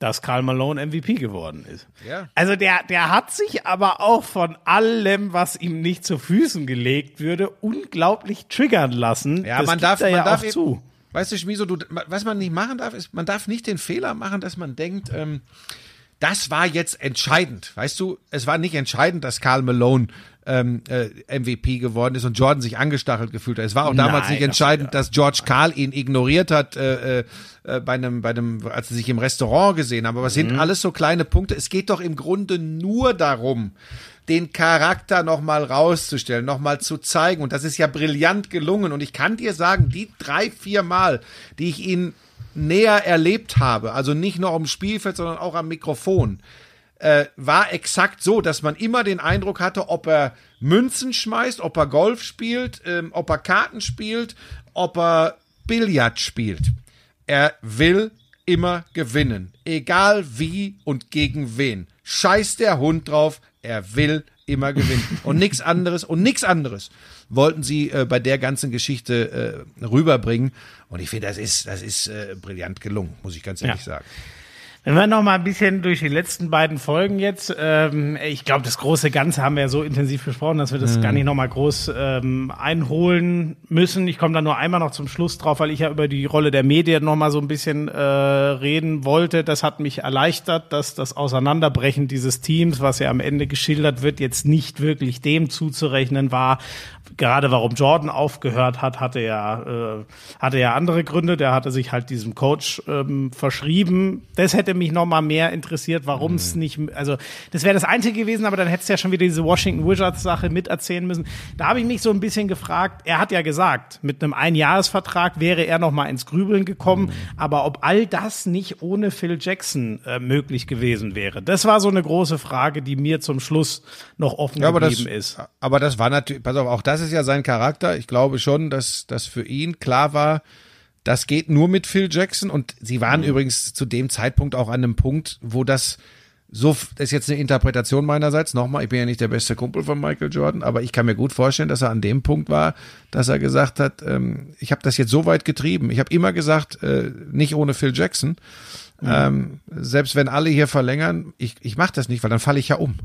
S2: Dass Karl Malone MVP geworden ist. Ja. Also der, der hat sich aber auch von allem, was ihm nicht zu Füßen gelegt würde, unglaublich triggern lassen.
S1: Ja, das man darf, man ja darf eben, zu. Weißt du, Schmiso, du, was man nicht machen darf, ist, man darf nicht den Fehler machen, dass man denkt, ähm, das war jetzt entscheidend. Weißt du, es war nicht entscheidend, dass Karl Malone ähm, äh, MVP geworden ist und Jordan sich angestachelt gefühlt hat. Es war auch damals Nein, nicht entscheidend, das dass George Karl ihn ignoriert hat äh, äh, bei einem, bei einem, als sie sich im Restaurant gesehen haben. Aber es sind mhm. alles so kleine Punkte. Es geht doch im Grunde nur darum, den Charakter nochmal rauszustellen, nochmal zu zeigen. Und das ist ja brillant gelungen. Und ich kann dir sagen, die drei, vier Mal, die ich ihn näher erlebt habe, also nicht nur am Spielfeld, sondern auch am Mikrofon, äh, war exakt so, dass man immer den Eindruck hatte, ob er Münzen schmeißt, ob er Golf spielt, ähm, ob er Karten spielt, ob er Billard spielt. Er will immer gewinnen, egal wie und gegen wen. Scheiß der Hund drauf, er will immer gewinnen und nichts anderes und nichts anderes wollten sie äh, bei der ganzen Geschichte äh, rüberbringen. Und ich finde, das ist, das ist äh, brillant gelungen, muss ich ganz ehrlich ja. sagen.
S2: Wenn wir noch mal ein bisschen durch die letzten beiden Folgen jetzt, ähm, ich glaube, das große Ganze haben wir ja so intensiv besprochen, dass wir das mhm. gar nicht noch mal groß ähm, einholen müssen. Ich komme da nur einmal noch zum Schluss drauf, weil ich ja über die Rolle der Medien noch mal so ein bisschen äh, reden wollte. Das hat mich erleichtert, dass das Auseinanderbrechen dieses Teams, was ja am Ende geschildert wird, jetzt nicht wirklich dem zuzurechnen war, gerade warum Jordan aufgehört hat, hatte ja, äh, hatte ja andere Gründe. Der hatte sich halt diesem Coach ähm, verschrieben. Das hätte mich noch mal mehr interessiert, warum es mhm. nicht, also das wäre das Einzige gewesen, aber dann hättest du ja schon wieder diese Washington Wizards Sache miterzählen müssen. Da habe ich mich so ein bisschen gefragt, er hat ja gesagt, mit einem Einjahresvertrag wäre er noch mal ins Grübeln gekommen, mhm. aber ob all das nicht ohne Phil Jackson äh, möglich gewesen wäre, das war so eine große Frage, die mir zum Schluss noch offen ja, geblieben
S1: das,
S2: ist.
S1: Aber das war natürlich, pass auf, auch das das ist ja sein Charakter. Ich glaube schon, dass das für ihn klar war, das geht nur mit Phil Jackson. Und sie waren mhm. übrigens zu dem Zeitpunkt auch an einem Punkt, wo das so, das ist jetzt eine Interpretation meinerseits. Nochmal, ich bin ja nicht der beste Kumpel von Michael Jordan, aber ich kann mir gut vorstellen, dass er an dem Punkt war, dass er gesagt hat, ähm, ich habe das jetzt so weit getrieben. Ich habe immer gesagt, äh, nicht ohne Phil Jackson. Mhm. Ähm, selbst wenn alle hier verlängern, ich, ich mache das nicht, weil dann falle ich ja um.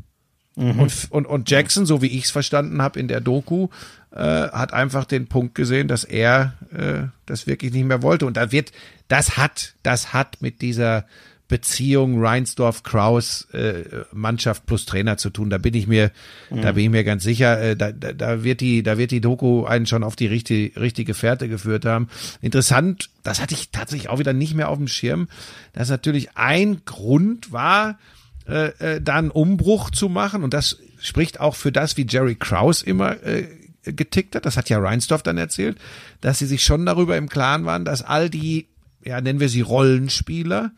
S1: Mhm. Und, und, und Jackson, so wie ich es verstanden habe in der Doku, äh, hat einfach den Punkt gesehen, dass er äh, das wirklich nicht mehr wollte. Und da wird, das hat, das hat mit dieser Beziehung Reinsdorf-Kraus äh, Mannschaft plus Trainer zu tun. Da bin ich mir, mhm. da bin ich mir ganz sicher. Äh, da, da, da wird die, da wird die Doku einen schon auf die richtige, richtige Fährte geführt haben. Interessant, das hatte ich tatsächlich auch wieder nicht mehr auf dem Schirm, dass natürlich ein Grund war, äh, äh, da einen Umbruch zu machen und das spricht auch für das, wie Jerry Kraus immer äh, getickt hat. Das hat ja Reinsdorf dann erzählt, dass sie sich schon darüber im Klaren waren, dass all die, ja nennen wir sie Rollenspieler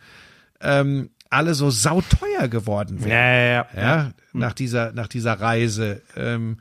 S1: ähm, alle so sauteuer geworden wären.
S2: Ja, ja, ja.
S1: ja nach dieser, nach dieser Reise. Ähm,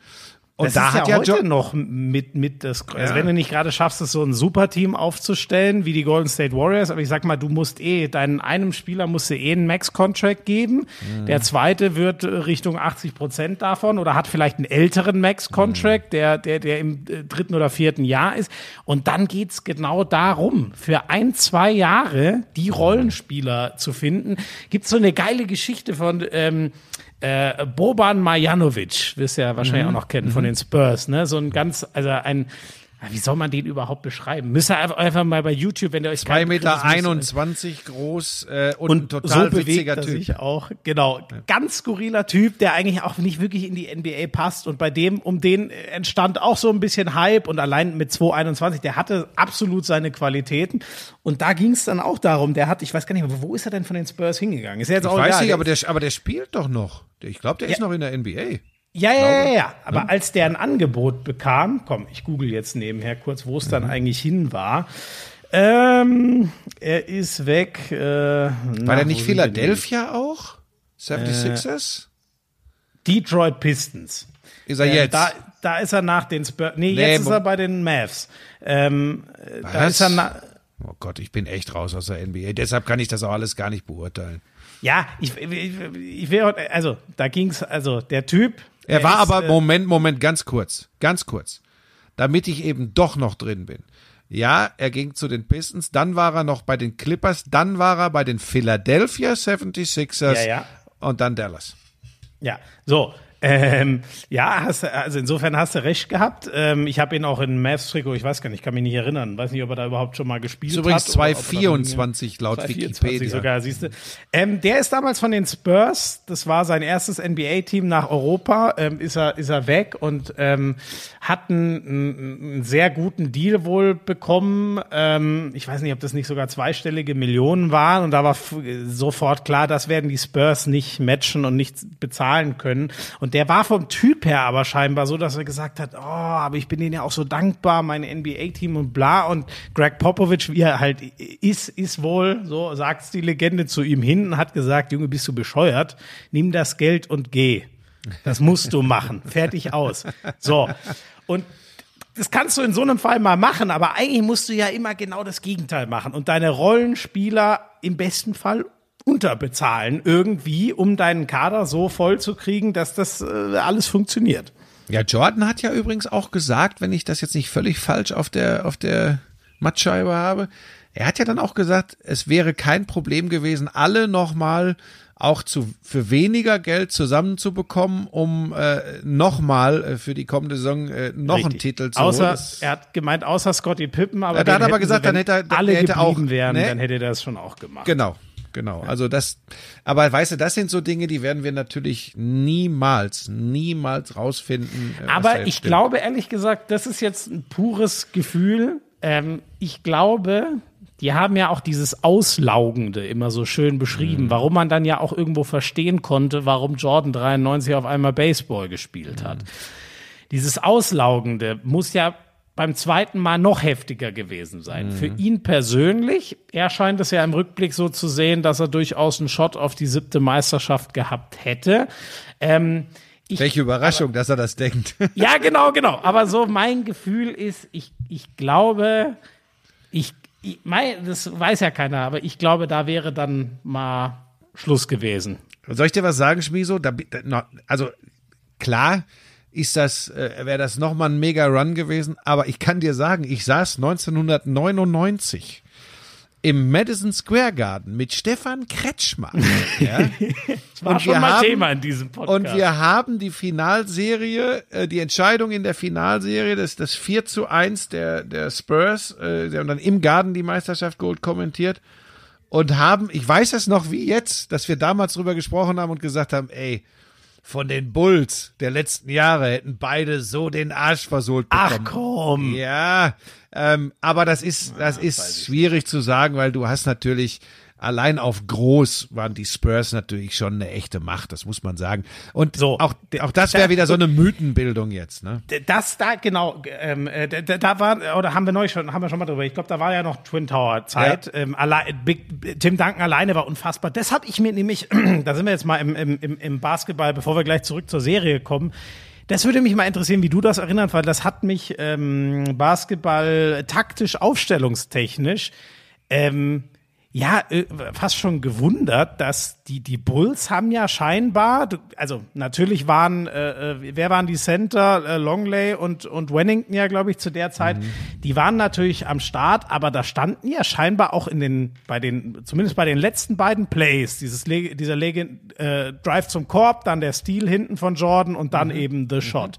S2: und das da hat ja, heute jo noch mit, mit das, also ja. wenn du nicht gerade schaffst, es so ein Superteam aufzustellen, wie die Golden State Warriors, aber ich sag mal, du musst eh, deinen einem Spieler musst du eh einen Max-Contract geben. Mhm. Der zweite wird Richtung 80 Prozent davon oder hat vielleicht einen älteren Max-Contract, mhm. der, der, der im äh, dritten oder vierten Jahr ist. Und dann geht's genau darum, für ein, zwei Jahre die Rollenspieler zu finden. Gibt's so eine geile Geschichte von, ähm, äh, Boban Marjanovic, wirst du ja wahrscheinlich mhm. auch noch kennen von mhm. den Spurs, ne? So ein ganz, also ein, wie soll man den überhaupt beschreiben? Müsst ihr einfach mal bei YouTube, wenn ihr euch
S1: 2,21 Meter 21 groß äh, und, und total so witziger Typ. Sich
S2: auch, genau. Ja. Ganz skurriler Typ, der eigentlich auch nicht wirklich in die NBA passt. Und bei dem, um den entstand auch so ein bisschen Hype und allein mit 2,21, der hatte absolut seine Qualitäten. Und da ging es dann auch darum, der hat, ich weiß gar nicht mehr, wo ist er denn von den Spurs hingegangen? Ist er
S1: jetzt ich auch weiß egal, nicht, aber der, aber der spielt doch noch. Ich glaube, der ja. ist noch in der NBA.
S2: Ja, ja, ja, ja. Aber hm? als der ein Angebot bekam, komm, ich google jetzt nebenher kurz, wo es dann mhm. eigentlich hin war. Ähm, er ist weg. Äh, war
S1: na, der nicht Philadelphia auch? 76ers?
S2: Äh, Detroit Pistons.
S1: Ist er äh, jetzt?
S2: Da, da ist er nach den Spurs. Nee, nee, jetzt ist er bei den Mavs. Ähm,
S1: Was? da ist er nach. Oh Gott, ich bin echt raus aus der NBA. Deshalb kann ich das auch alles gar nicht beurteilen.
S2: Ja, ich, ich, ich will, also da ging's, also der Typ,
S1: er war ist, aber, äh, Moment, Moment, ganz kurz, ganz kurz. Damit ich eben doch noch drin bin. Ja, er ging zu den Pistons, dann war er noch bei den Clippers, dann war er bei den Philadelphia 76ers ja, ja. und dann Dallas.
S2: Ja, so, ähm, ja, hast, also insofern hast du recht gehabt. Ähm, ich habe ihn auch in Mavs-Trikot, ich weiß gar nicht, kann mich nicht erinnern. Weiß nicht, ob er da überhaupt schon mal gespielt ist
S1: übrigens hat. Übrigens 224 laut 224 Wikipedia.
S2: sogar, siehst du. Ähm, der ist damals von den Spurs, das war sein erstes NBA-Team nach Europa, ähm, ist, er, ist er weg und ähm, hat einen, einen sehr guten Deal wohl bekommen. Ähm, ich weiß nicht, ob das nicht sogar zweistellige Millionen waren und da war sofort klar, das werden die Spurs nicht matchen und nicht bezahlen können. Und und der war vom Typ her aber scheinbar so, dass er gesagt hat, oh, aber ich bin denen ja auch so dankbar, mein NBA-Team und bla. Und Greg Popovich, wie er halt ist, ist wohl, so sagt die Legende zu ihm hin und hat gesagt, Junge, bist du bescheuert? Nimm das Geld und geh. Das musst du machen. Fertig aus. So. Und das kannst du in so einem Fall mal machen, aber eigentlich musst du ja immer genau das Gegenteil machen und deine Rollenspieler im besten Fall unterbezahlen irgendwie, um deinen Kader so voll zu kriegen, dass das äh, alles funktioniert.
S1: Ja, Jordan hat ja übrigens auch gesagt, wenn ich das jetzt nicht völlig falsch auf der, auf der Mattscheibe habe, er hat ja dann auch gesagt, es wäre kein Problem gewesen, alle nochmal auch zu, für weniger Geld zusammenzubekommen, um äh, nochmal äh, für die kommende Saison äh, noch Richtig. einen Titel zu
S2: außer,
S1: holen.
S2: Er hat gemeint, außer Scotty Pippen, aber
S1: er hat aber gesagt, sie, dann hätte er,
S2: alle
S1: hätte
S2: auch, wären, ne? dann hätte er das schon auch gemacht.
S1: Genau, genau. Also das, aber weißt du, das sind so Dinge, die werden wir natürlich niemals, niemals rausfinden.
S2: Äh, aber ich stimmt. glaube ehrlich gesagt, das ist jetzt ein pures Gefühl. Ähm, ich glaube, die haben ja auch dieses Auslaugende immer so schön beschrieben, mhm. warum man dann ja auch irgendwo verstehen konnte, warum Jordan 93 auf einmal Baseball gespielt hat. Mhm. Dieses Auslaugende muss ja beim zweiten Mal noch heftiger gewesen sein. Mhm. Für ihn persönlich, er scheint es ja im Rückblick so zu sehen, dass er durchaus einen Shot auf die siebte Meisterschaft gehabt hätte. Ähm,
S1: ich, Welche Überraschung, aber, dass er das denkt.
S2: Ja, genau, genau. Aber so mein Gefühl ist, ich, ich glaube, ich, ich mein, das weiß ja keiner, aber ich glaube, da wäre dann mal Schluss gewesen.
S1: Soll ich dir was sagen, Schmiso? Da, also klar, ist das, äh, wäre das nochmal ein mega Run gewesen. Aber ich kann dir sagen, ich saß 1999 im Madison Square Garden mit Stefan Kretschmer. ja?
S2: Das war
S1: Und
S2: schon mal
S1: haben-
S2: Thema in diesem Podcast.
S1: Und wir haben die Finalserie, äh, die Entscheidung in der Finalserie, das, das 4 zu 1 der, der Spurs, äh, die haben dann im Garden die Meisterschaft geholt, kommentiert und haben, ich weiß es noch wie jetzt, dass wir damals drüber gesprochen haben und gesagt haben, ey, von den Bulls der letzten Jahre hätten beide so den Arsch versohlt
S2: Ach
S1: bekommen.
S2: komm.
S1: Ja, ähm, aber das ist, das ist schwierig zu sagen, weil du hast natürlich allein auf groß waren die Spurs natürlich schon eine echte Macht, das muss man sagen. Und
S2: So.
S1: auch, auch das wäre wieder so eine Mythenbildung jetzt, ne?
S2: Das da genau, ähm, äh, da, da war oder haben wir neu schon, haben wir schon mal drüber. Ich glaube, da war ja noch Twin Tower Zeit. Ähm, allein, Big, Tim Duncan alleine war unfassbar. Das habe ich mir nämlich, da sind wir jetzt mal im, im, im, Basketball, bevor wir gleich zurück zur Serie kommen. Das würde mich mal interessieren, wie du das erinnerst, weil das hat mich ähm, Basketball taktisch, aufstellungstechnisch ähm, ja, äh, fast schon gewundert, dass die, die Bulls haben ja scheinbar, also natürlich waren, äh, äh, wer waren die Center, äh, Longley und, und Wennington ja, glaube ich, zu der Zeit, die waren natürlich am Start, aber da standen ja scheinbar auch in den, bei den, zumindest bei den letzten beiden Plays, dieses, dieser Legend, äh, Drive zum Korb, dann der Steal hinten von Jordan und dann eben The Shot.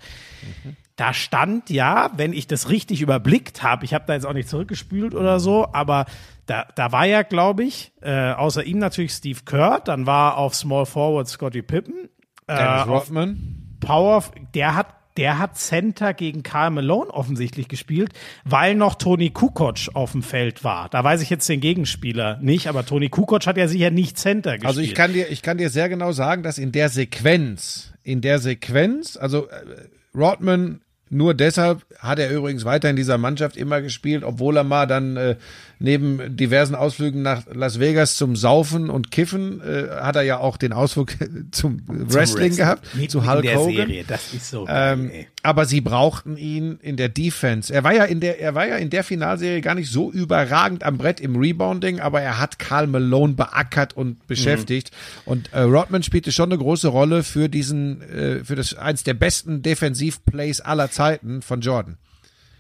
S2: Da stand ja, wenn ich das richtig überblickt habe, ich habe da jetzt auch nicht zurückgespült oder so, aber da, da war ja, glaube ich, äh, außer ihm natürlich Steve Kerr, dann war auf Small Forward Scotty Pippen, äh,
S1: Dennis Rodman.
S2: Power, der hat der hat Center gegen Karl Malone offensichtlich gespielt, weil noch Tony Kukoc auf dem Feld war. Da weiß ich jetzt den Gegenspieler nicht, aber Tony Kukoc hat ja sicher nicht Center gespielt.
S1: Also ich kann dir, ich kann dir sehr genau sagen, dass in der Sequenz, in der Sequenz, also äh, Rodman nur deshalb hat er übrigens weiter in dieser Mannschaft immer gespielt, obwohl er mal dann äh, neben diversen Ausflügen nach Las Vegas zum Saufen und Kiffen äh, hat er ja auch den Ausflug zum, Wrestling, gehabt,
S2: Mit
S1: zu Hulk Hogan.
S2: Serie. Das ist so geil,
S1: Ähm,
S2: ey.
S1: aber sie brauchten ihn in der Defense. Er war ja in der, er war ja in der Finalserie gar nicht so überragend am Brett im Rebounding, aber er hat Karl Malone beackert und beschäftigt. Und äh, Rodman spielte schon eine große Rolle für diesen, äh, für das eins der besten Defensivplays aller Zeiten von Jordan.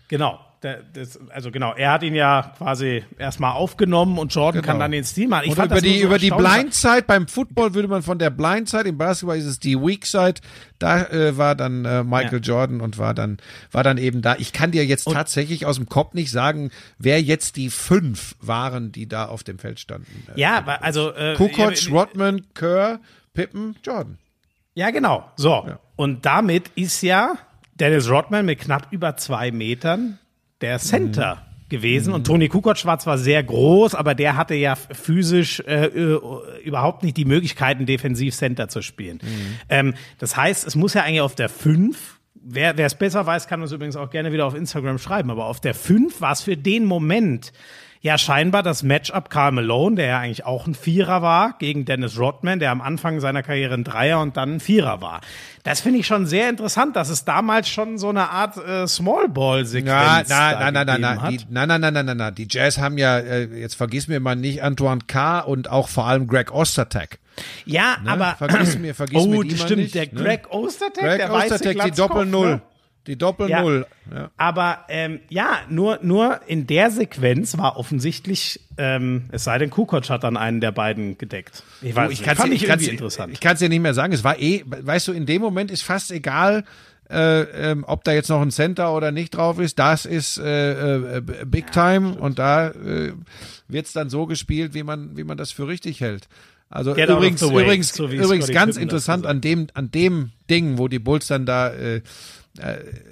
S2: Genau. Das, also genau, er hat ihn ja quasi erstmal aufgenommen und Jordan kann
S1: Genau.
S2: dann den Stil machen. Ich
S1: Und über die,
S2: so
S1: über die. Blindside, beim Football würde man von der Blindside, im Basketball ist es die Weakside, da äh, war dann äh, Michael Jordan und war dann, war dann eben da. Ich kann dir jetzt tatsächlich aus dem Kopf nicht sagen, wer jetzt die fünf waren, die da auf dem Feld standen. Äh,
S2: Ja, also äh,
S1: Kukoc,
S2: ja,
S1: Rodman, Kerr, Pippen, Jordan.
S2: Ja, genau. So. Und damit ist ja Dennis Rodman mit knapp über zwei Metern der Center
S1: Mhm.
S2: gewesen. Und Toni Kukoc war zwar sehr groß, aber der hatte ja physisch äh, äh, überhaupt nicht die Möglichkeiten, defensiv Center zu spielen.
S1: Mhm.
S2: Ähm, das heißt, es muss ja eigentlich auf der 5 Wer wer es besser weiß, kann uns übrigens auch gerne wieder auf Instagram schreiben. Aber auf der 5 war es für den Moment ja scheinbar das Matchup Karl Malone, der ja eigentlich auch ein Vierer war, gegen Dennis Rodman, der am Anfang seiner Karriere ein Dreier und dann ein Vierer war. Das finde ich schon sehr interessant, dass es damals schon so eine Art äh, Small-Ball-Sequenz
S1: Ja,
S2: da
S1: na, na, na, na, na,
S2: hat.
S1: die, na, na, na, na, na, na, die Jazz haben ja, äh, jetzt vergiss mir mal nicht, Antoine K. und auch vor allem Greg Ostertag.
S2: Ja, aber
S1: Vergiss mir, vergiss
S2: oh,
S1: mir die
S2: stimmt,
S1: nicht,
S2: der
S1: ne?
S2: Greg Ostertag,
S1: Greg
S2: der
S1: Ostertag, die
S2: Glatzkopf,
S1: Doppel-Null.
S2: ne?
S1: Die Doppel-Null. Ja.
S2: Aber ähm, ja, nur, nur in der Sequenz war offensichtlich, ähm, es sei denn, Kukoc hat dann einen der beiden gedeckt. Ich weiß
S1: Du, ich
S2: interessant.
S1: Ich kann es dir nicht mehr sagen. Es war eh, weißt du, in dem Moment ist fast egal, äh, ähm, ob da jetzt noch ein Center oder nicht drauf ist. Das ist äh, äh, Big Time und da äh, wird's dann so gespielt, wie man, wie man das für richtig hält. Also
S2: Get
S1: übrigens,
S2: way,
S1: übrigens,
S2: so
S1: übrigens
S2: Scottie
S1: ganz
S2: Pippen
S1: interessant an dem, an dem Ding, wo die Bulls dann da äh,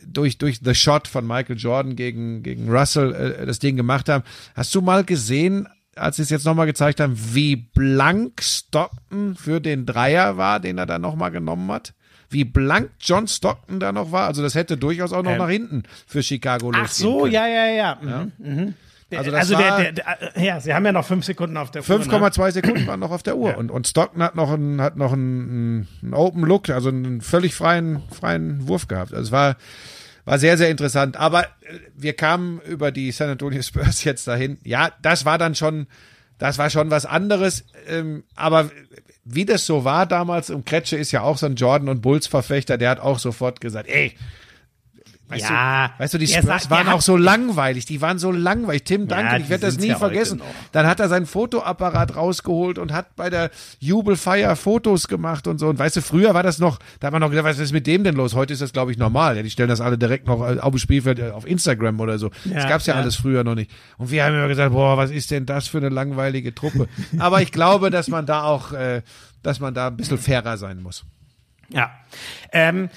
S1: durch, durch The Shot von Michael Jordan gegen, gegen Russell äh, das Ding gemacht haben. Hast du mal gesehen, als sie es jetzt nochmal gezeigt haben, wie blank Stockton für den Dreier war, den er da nochmal genommen hat? Wie blank John Stockton da noch war? Also das hätte durchaus auch noch
S2: Ähm.
S1: nach hinten für Chicago
S2: Ach
S1: losgehen
S2: so,
S1: können.
S2: ja, ja, ja. Mhm. Mhm.
S1: Also
S2: Also,
S1: das
S2: der,
S1: war-
S2: der, der, ja, sie haben ja noch fünf Sekunden auf der Uhr. Ne?
S1: 5,2 Sekunden waren noch auf der Uhr. Und, und Stockton hat noch einen, hat noch einen, einen Open Look, also einen völlig freien, freien Wurf gehabt. Also es war, war sehr, sehr interessant. Aber äh, wir kamen über die San Antonio Spurs jetzt dahin. Ja, das war dann schon, das war schon was anderes. Ähm, aber wie das so war damals, und Kretsche ist ja auch so ein Jordan und Bulls Verfechter, der hat auch sofort gesagt, ey, Weißt
S2: Ja,
S1: du, weißt du, die Spurs
S2: sagt,
S1: waren auch so langweilig. Die waren so langweilig. Tim Duncan,
S2: die
S1: ich werde das nie
S2: ja
S1: vergessen. Dann hat er seinen Fotoapparat rausgeholt und hat bei der Jubelfeier Fotos gemacht und so. Und weißt du, früher war das noch, da hat man noch gedacht, was ist mit dem denn los? Heute ist das, glaube ich, normal. Ja, die stellen das alle direkt noch auf dem Spielfeld äh, auf Instagram oder so. das
S2: Ja,
S1: gab's ja,
S2: ja.
S1: alles früher noch nicht. Und wir haben immer gesagt, boah, was ist denn das für eine langweilige Truppe? Aber ich glaube, dass man da auch, äh, dass man da ein bisschen fairer sein muss.
S2: Ja. Ähm,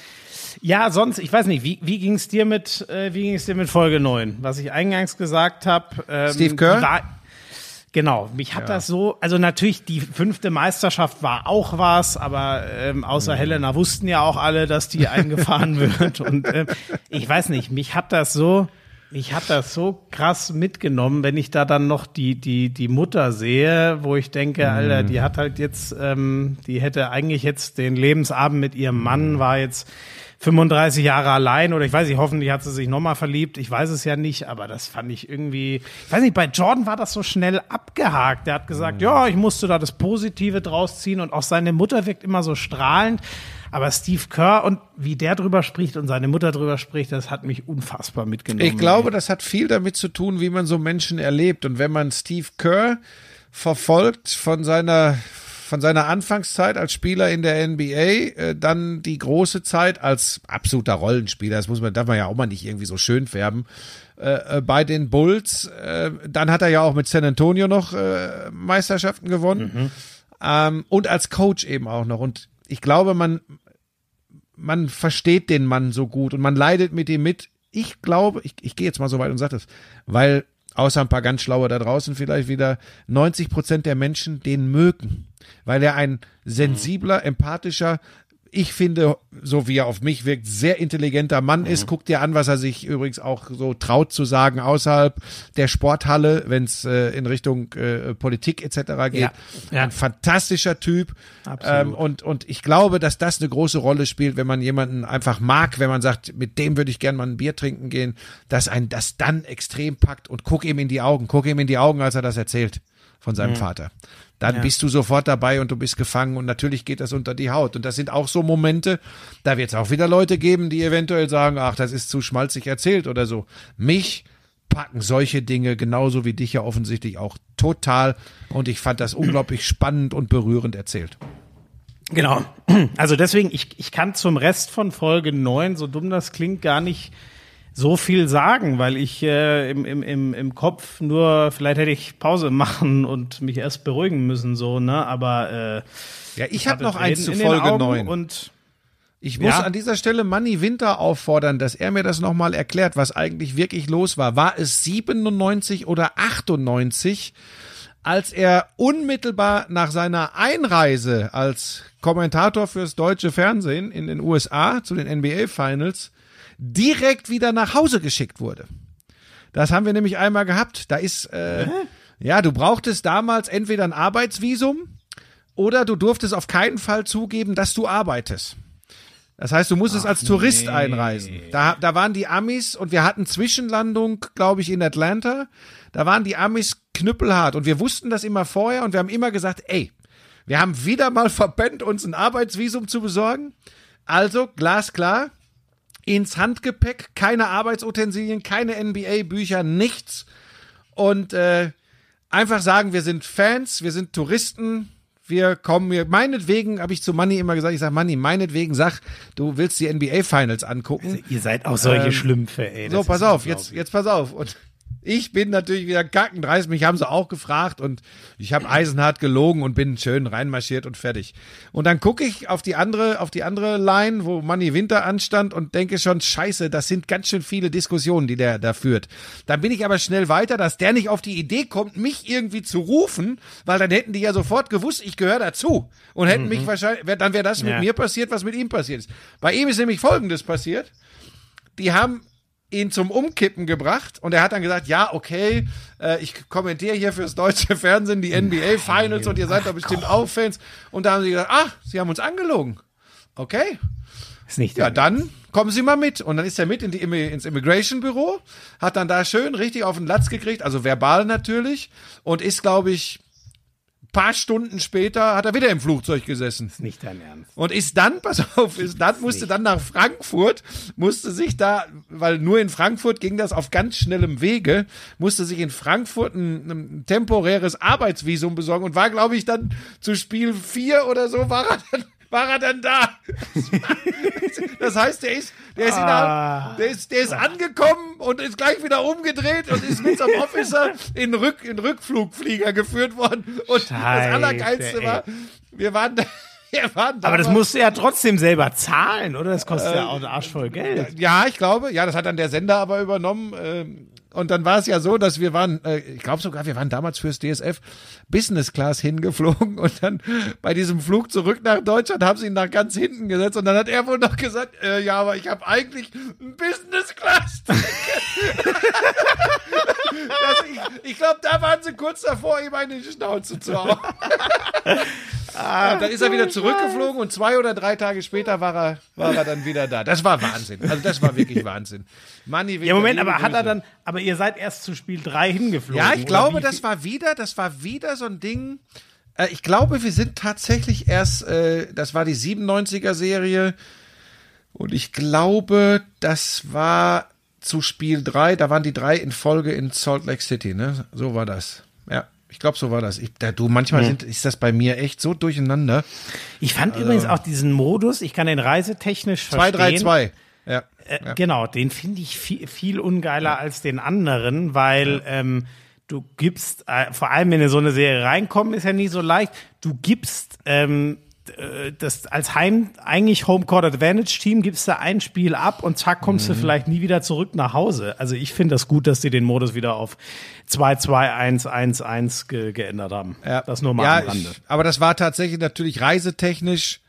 S2: ja, sonst, ich weiß nicht, wie, wie ging es dir mit, äh, wie ging es dir mit Folge 9? Was ich eingangs gesagt habe. Ähm,
S1: Steve Kerr?
S2: War, genau, mich hat das so, also natürlich die fünfte Meisterschaft war auch was, aber ähm, außer
S1: Mhm.
S2: Helena wussten ja auch alle, dass die eingefahren wird. Und ähm, ich weiß nicht, mich hat das so, mich hat das so krass mitgenommen, wenn ich da dann noch die, die, die Mutter sehe, wo ich denke, Alter, die hat halt jetzt, ähm, die hätte eigentlich jetzt den Lebensabend mit ihrem Mann, war jetzt 35 Jahre allein oder ich weiß nicht, hoffentlich hat sie sich nochmal verliebt. Ich weiß es ja nicht, aber das fand ich irgendwie, ich weiß nicht, bei Jordan war das so schnell abgehakt. Der hat gesagt, ja, ich musste da das Positive draus ziehen und auch seine Mutter wirkt immer so strahlend. Aber Steve Kerr und wie der drüber spricht und seine Mutter drüber spricht, das hat mich unfassbar mitgenommen.
S1: Ich glaube, das hat viel damit zu tun, wie man so Menschen erlebt. Und wenn man Steve Kerr verfolgt von seiner von seiner Anfangszeit als Spieler in der NBA, äh, dann die große Zeit als absoluter Rollenspieler, das muss man, darf man ja auch mal nicht irgendwie so schön färben, äh, äh, bei den Bulls. Äh, dann hat er ja auch mit San Antonio noch äh, Meisterschaften gewonnen. Ähm, und als Coach eben auch noch. Und ich glaube, man, man versteht den Mann so gut und man leidet mit ihm mit. Ich glaube, ich, ich gehe jetzt mal so weit und sage das, weil außer ein paar ganz schlaue da draußen vielleicht wieder 90 Prozent der Menschen den mögen, weil er ein sensibler, empathischer, ich finde, so wie er auf mich wirkt, sehr intelligenter Mann ist. Guck dir an, was er sich übrigens auch so traut zu sagen außerhalb der Sporthalle, wenn es äh, in Richtung äh, Politik etc. geht.
S2: Ja, ja.
S1: Ein fantastischer Typ. Ähm, und, und ich glaube, dass das eine große Rolle spielt, wenn man jemanden einfach mag, wenn man sagt, mit dem würde ich gerne mal ein Bier trinken gehen, dass ein das dann extrem packt und guck ihm in die Augen, guck ihm in die Augen, als er das erzählt von seinem Vater. Dann
S2: Ja.
S1: bist du sofort dabei und du bist gefangen und natürlich geht das unter die Haut. Und das sind auch so Momente, da wird es auch wieder Leute geben, die eventuell sagen, ach, das ist zu schmalzig erzählt oder so. Mich packen solche Dinge genauso wie dich ja offensichtlich auch total und ich fand das unglaublich spannend und berührend erzählt.
S2: Genau. Also deswegen, ich, ich kann zum Rest von Folge 9, so dumm das klingt, gar nicht so viel sagen, weil ich äh, im, im, im, im Kopf nur, vielleicht hätte ich Pause machen und mich erst beruhigen müssen, so, ne? Aber äh,
S1: Ja, ich habe noch eins zu Folge
S2: Augen
S1: 9.
S2: Und
S1: Ich muss
S2: Ja.
S1: an dieser Stelle Manny Winter auffordern, dass er mir das nochmal erklärt, was eigentlich wirklich los war. War es 97 oder 98, als er unmittelbar nach seiner Einreise als Kommentator fürs deutsche Fernsehen in den USA zu den NBA Finals direkt wieder nach Hause geschickt wurde? Das haben wir nämlich einmal gehabt. Da ist, äh, ja, du brauchtest damals entweder ein Arbeitsvisum oder du durftest auf keinen Fall zugeben, dass du arbeitest. Das heißt, du musstest als Tourist einreisen. Da, da waren die Amis und wir hatten Zwischenlandung, glaube ich, in Atlanta. Da waren die Amis knüppelhart und wir wussten das immer vorher und wir haben immer gesagt, ey, wir haben wieder mal verpennt, uns ein Arbeitsvisum zu besorgen. Also, glasklar, ins Handgepäck, keine Arbeitsutensilien, keine NBA-Bücher, nichts. Und äh, einfach sagen, wir sind Fans, wir sind Touristen, wir kommen hier. Meinetwegen habe ich zu Manny immer gesagt, ich sage, Manny, meinetwegen sag, du willst die NBA-Finals angucken.
S2: ihr seid auch solche
S1: Ähm,
S2: Schlümpfe, ey.
S1: So, pass auf, jetzt, jetzt pass auf. Und ich bin natürlich wieder kackendreist. Mich haben sie auch gefragt und ich habe eisenhart gelogen und bin schön reinmarschiert und fertig. Und dann gucke ich auf die andere, auf die andere Line, wo Manny Winter anstand und denke schon, scheiße, das sind ganz schön viele Diskussionen, die der da führt. Dann bin ich aber schnell weiter, dass der nicht auf die Idee kommt, mich irgendwie zu rufen, weil dann hätten die ja sofort gewusst, ich gehöre dazu. Und hätten mich wahrscheinlich, dann wäre das mit
S2: Ja.
S1: mir passiert, was mit ihm passiert ist. Bei ihm ist nämlich Folgendes passiert die haben ihn zum Umkippen gebracht und er hat dann gesagt, ja, okay, äh, ich kommentiere hier fürs deutsche Fernsehen die NBA Finals und ihr seid doch bestimmt auch Fans. Und da haben sie gesagt, ach, sie haben uns angelogen. Okay,
S2: Ist nicht
S1: ja, dann kommen Sie mal mit. Und dann ist er mit in die, ins Immigration Büro, hat dann da schön richtig auf den Latz gekriegt, also verbal natürlich, und ist, glaube ich, paar Stunden später hat er wieder im Flugzeug gesessen.
S2: Ist nicht dein Ernst.
S1: Und ist dann, pass auf, ist dann, musste dann nach Frankfurt, musste sich da, weil nur in Frankfurt ging das auf ganz schnellem Wege, musste sich in Frankfurt ein, ein temporäres Arbeitsvisum besorgen und war, glaube ich, dann zu Spiel 4 oder so, war er dann war er dann da. Das heißt, der ist, der ist, innerhalb, der ist, der ist angekommen und ist gleich wieder umgedreht und ist mit seinem Officer in, Rück, in Rückflugflieger geführt worden. Und das
S2: Scheiße,
S1: Allergeilste war, wir waren da, wir waren
S2: Aber das
S1: damals-
S2: musst du ja trotzdem selber zahlen, oder? Das kostet ja auch einen Arsch voll Geld.
S1: Ja, ich glaube, ja, das hat dann der Sender aber übernommen. ähm, Und dann war es ja so, dass wir waren, äh, ich glaube sogar, wir waren damals fürs DSF Business Class hingeflogen und dann bei diesem Flug zurück nach Deutschland haben sie ihn nach ganz hinten gesetzt und dann hat er wohl noch gesagt, äh, ja, aber ich habe eigentlich ein Business Class. das, ich ich glaube, da waren sie kurz davor, ihm eine Schnauze zu hauen. Ja, dann ist er wieder zurückgeflogen und zwei oder drei Tage später war er, war er dann wieder da. Das war Wahnsinn. Also das war wirklich Wahnsinn. Manni,
S2: Ja, Moment, aber hat er dann, aber ihr seid erst zu Spiel 3 hingeflogen.
S1: Ja, ich glaube, das war wieder, das war wieder so ein Ding. Äh, ich glaube, wir sind tatsächlich erst, äh, das war die 97er Serie. Und ich glaube, das war zu Spiel 3, da waren die drei in Folge in Salt Lake City, ne? So war das. Ja. Ich glaube, so war das. Ich, da, du, manchmal sind, ist das bei mir echt so durcheinander.
S2: Ich fand übrigens auch diesen Modus, ich kann den reisetechnisch verstehen.
S1: 2-3-2. Ja.
S2: Äh,
S1: ja.
S2: Genau, den finde ich viel, viel ungeiler als den anderen, weil ähm, du gibst, äh, vor allem wenn in so eine Serie reinkommen, ist ja nie so leicht, du gibst ähm, äh, das als Heim, eigentlich Homecourt Advantage Team gibst du ein Spiel ab und zack kommst
S1: Mhm.
S2: du vielleicht nie wieder zurück nach Hause. Also ich finde das gut, dass die den Modus wieder auf 2-2-1-1-1 ge geändert haben.
S1: Ja.
S2: Das nur mal
S1: ja,
S2: am Rande.
S1: Ich, aber das war tatsächlich natürlich reisetechnisch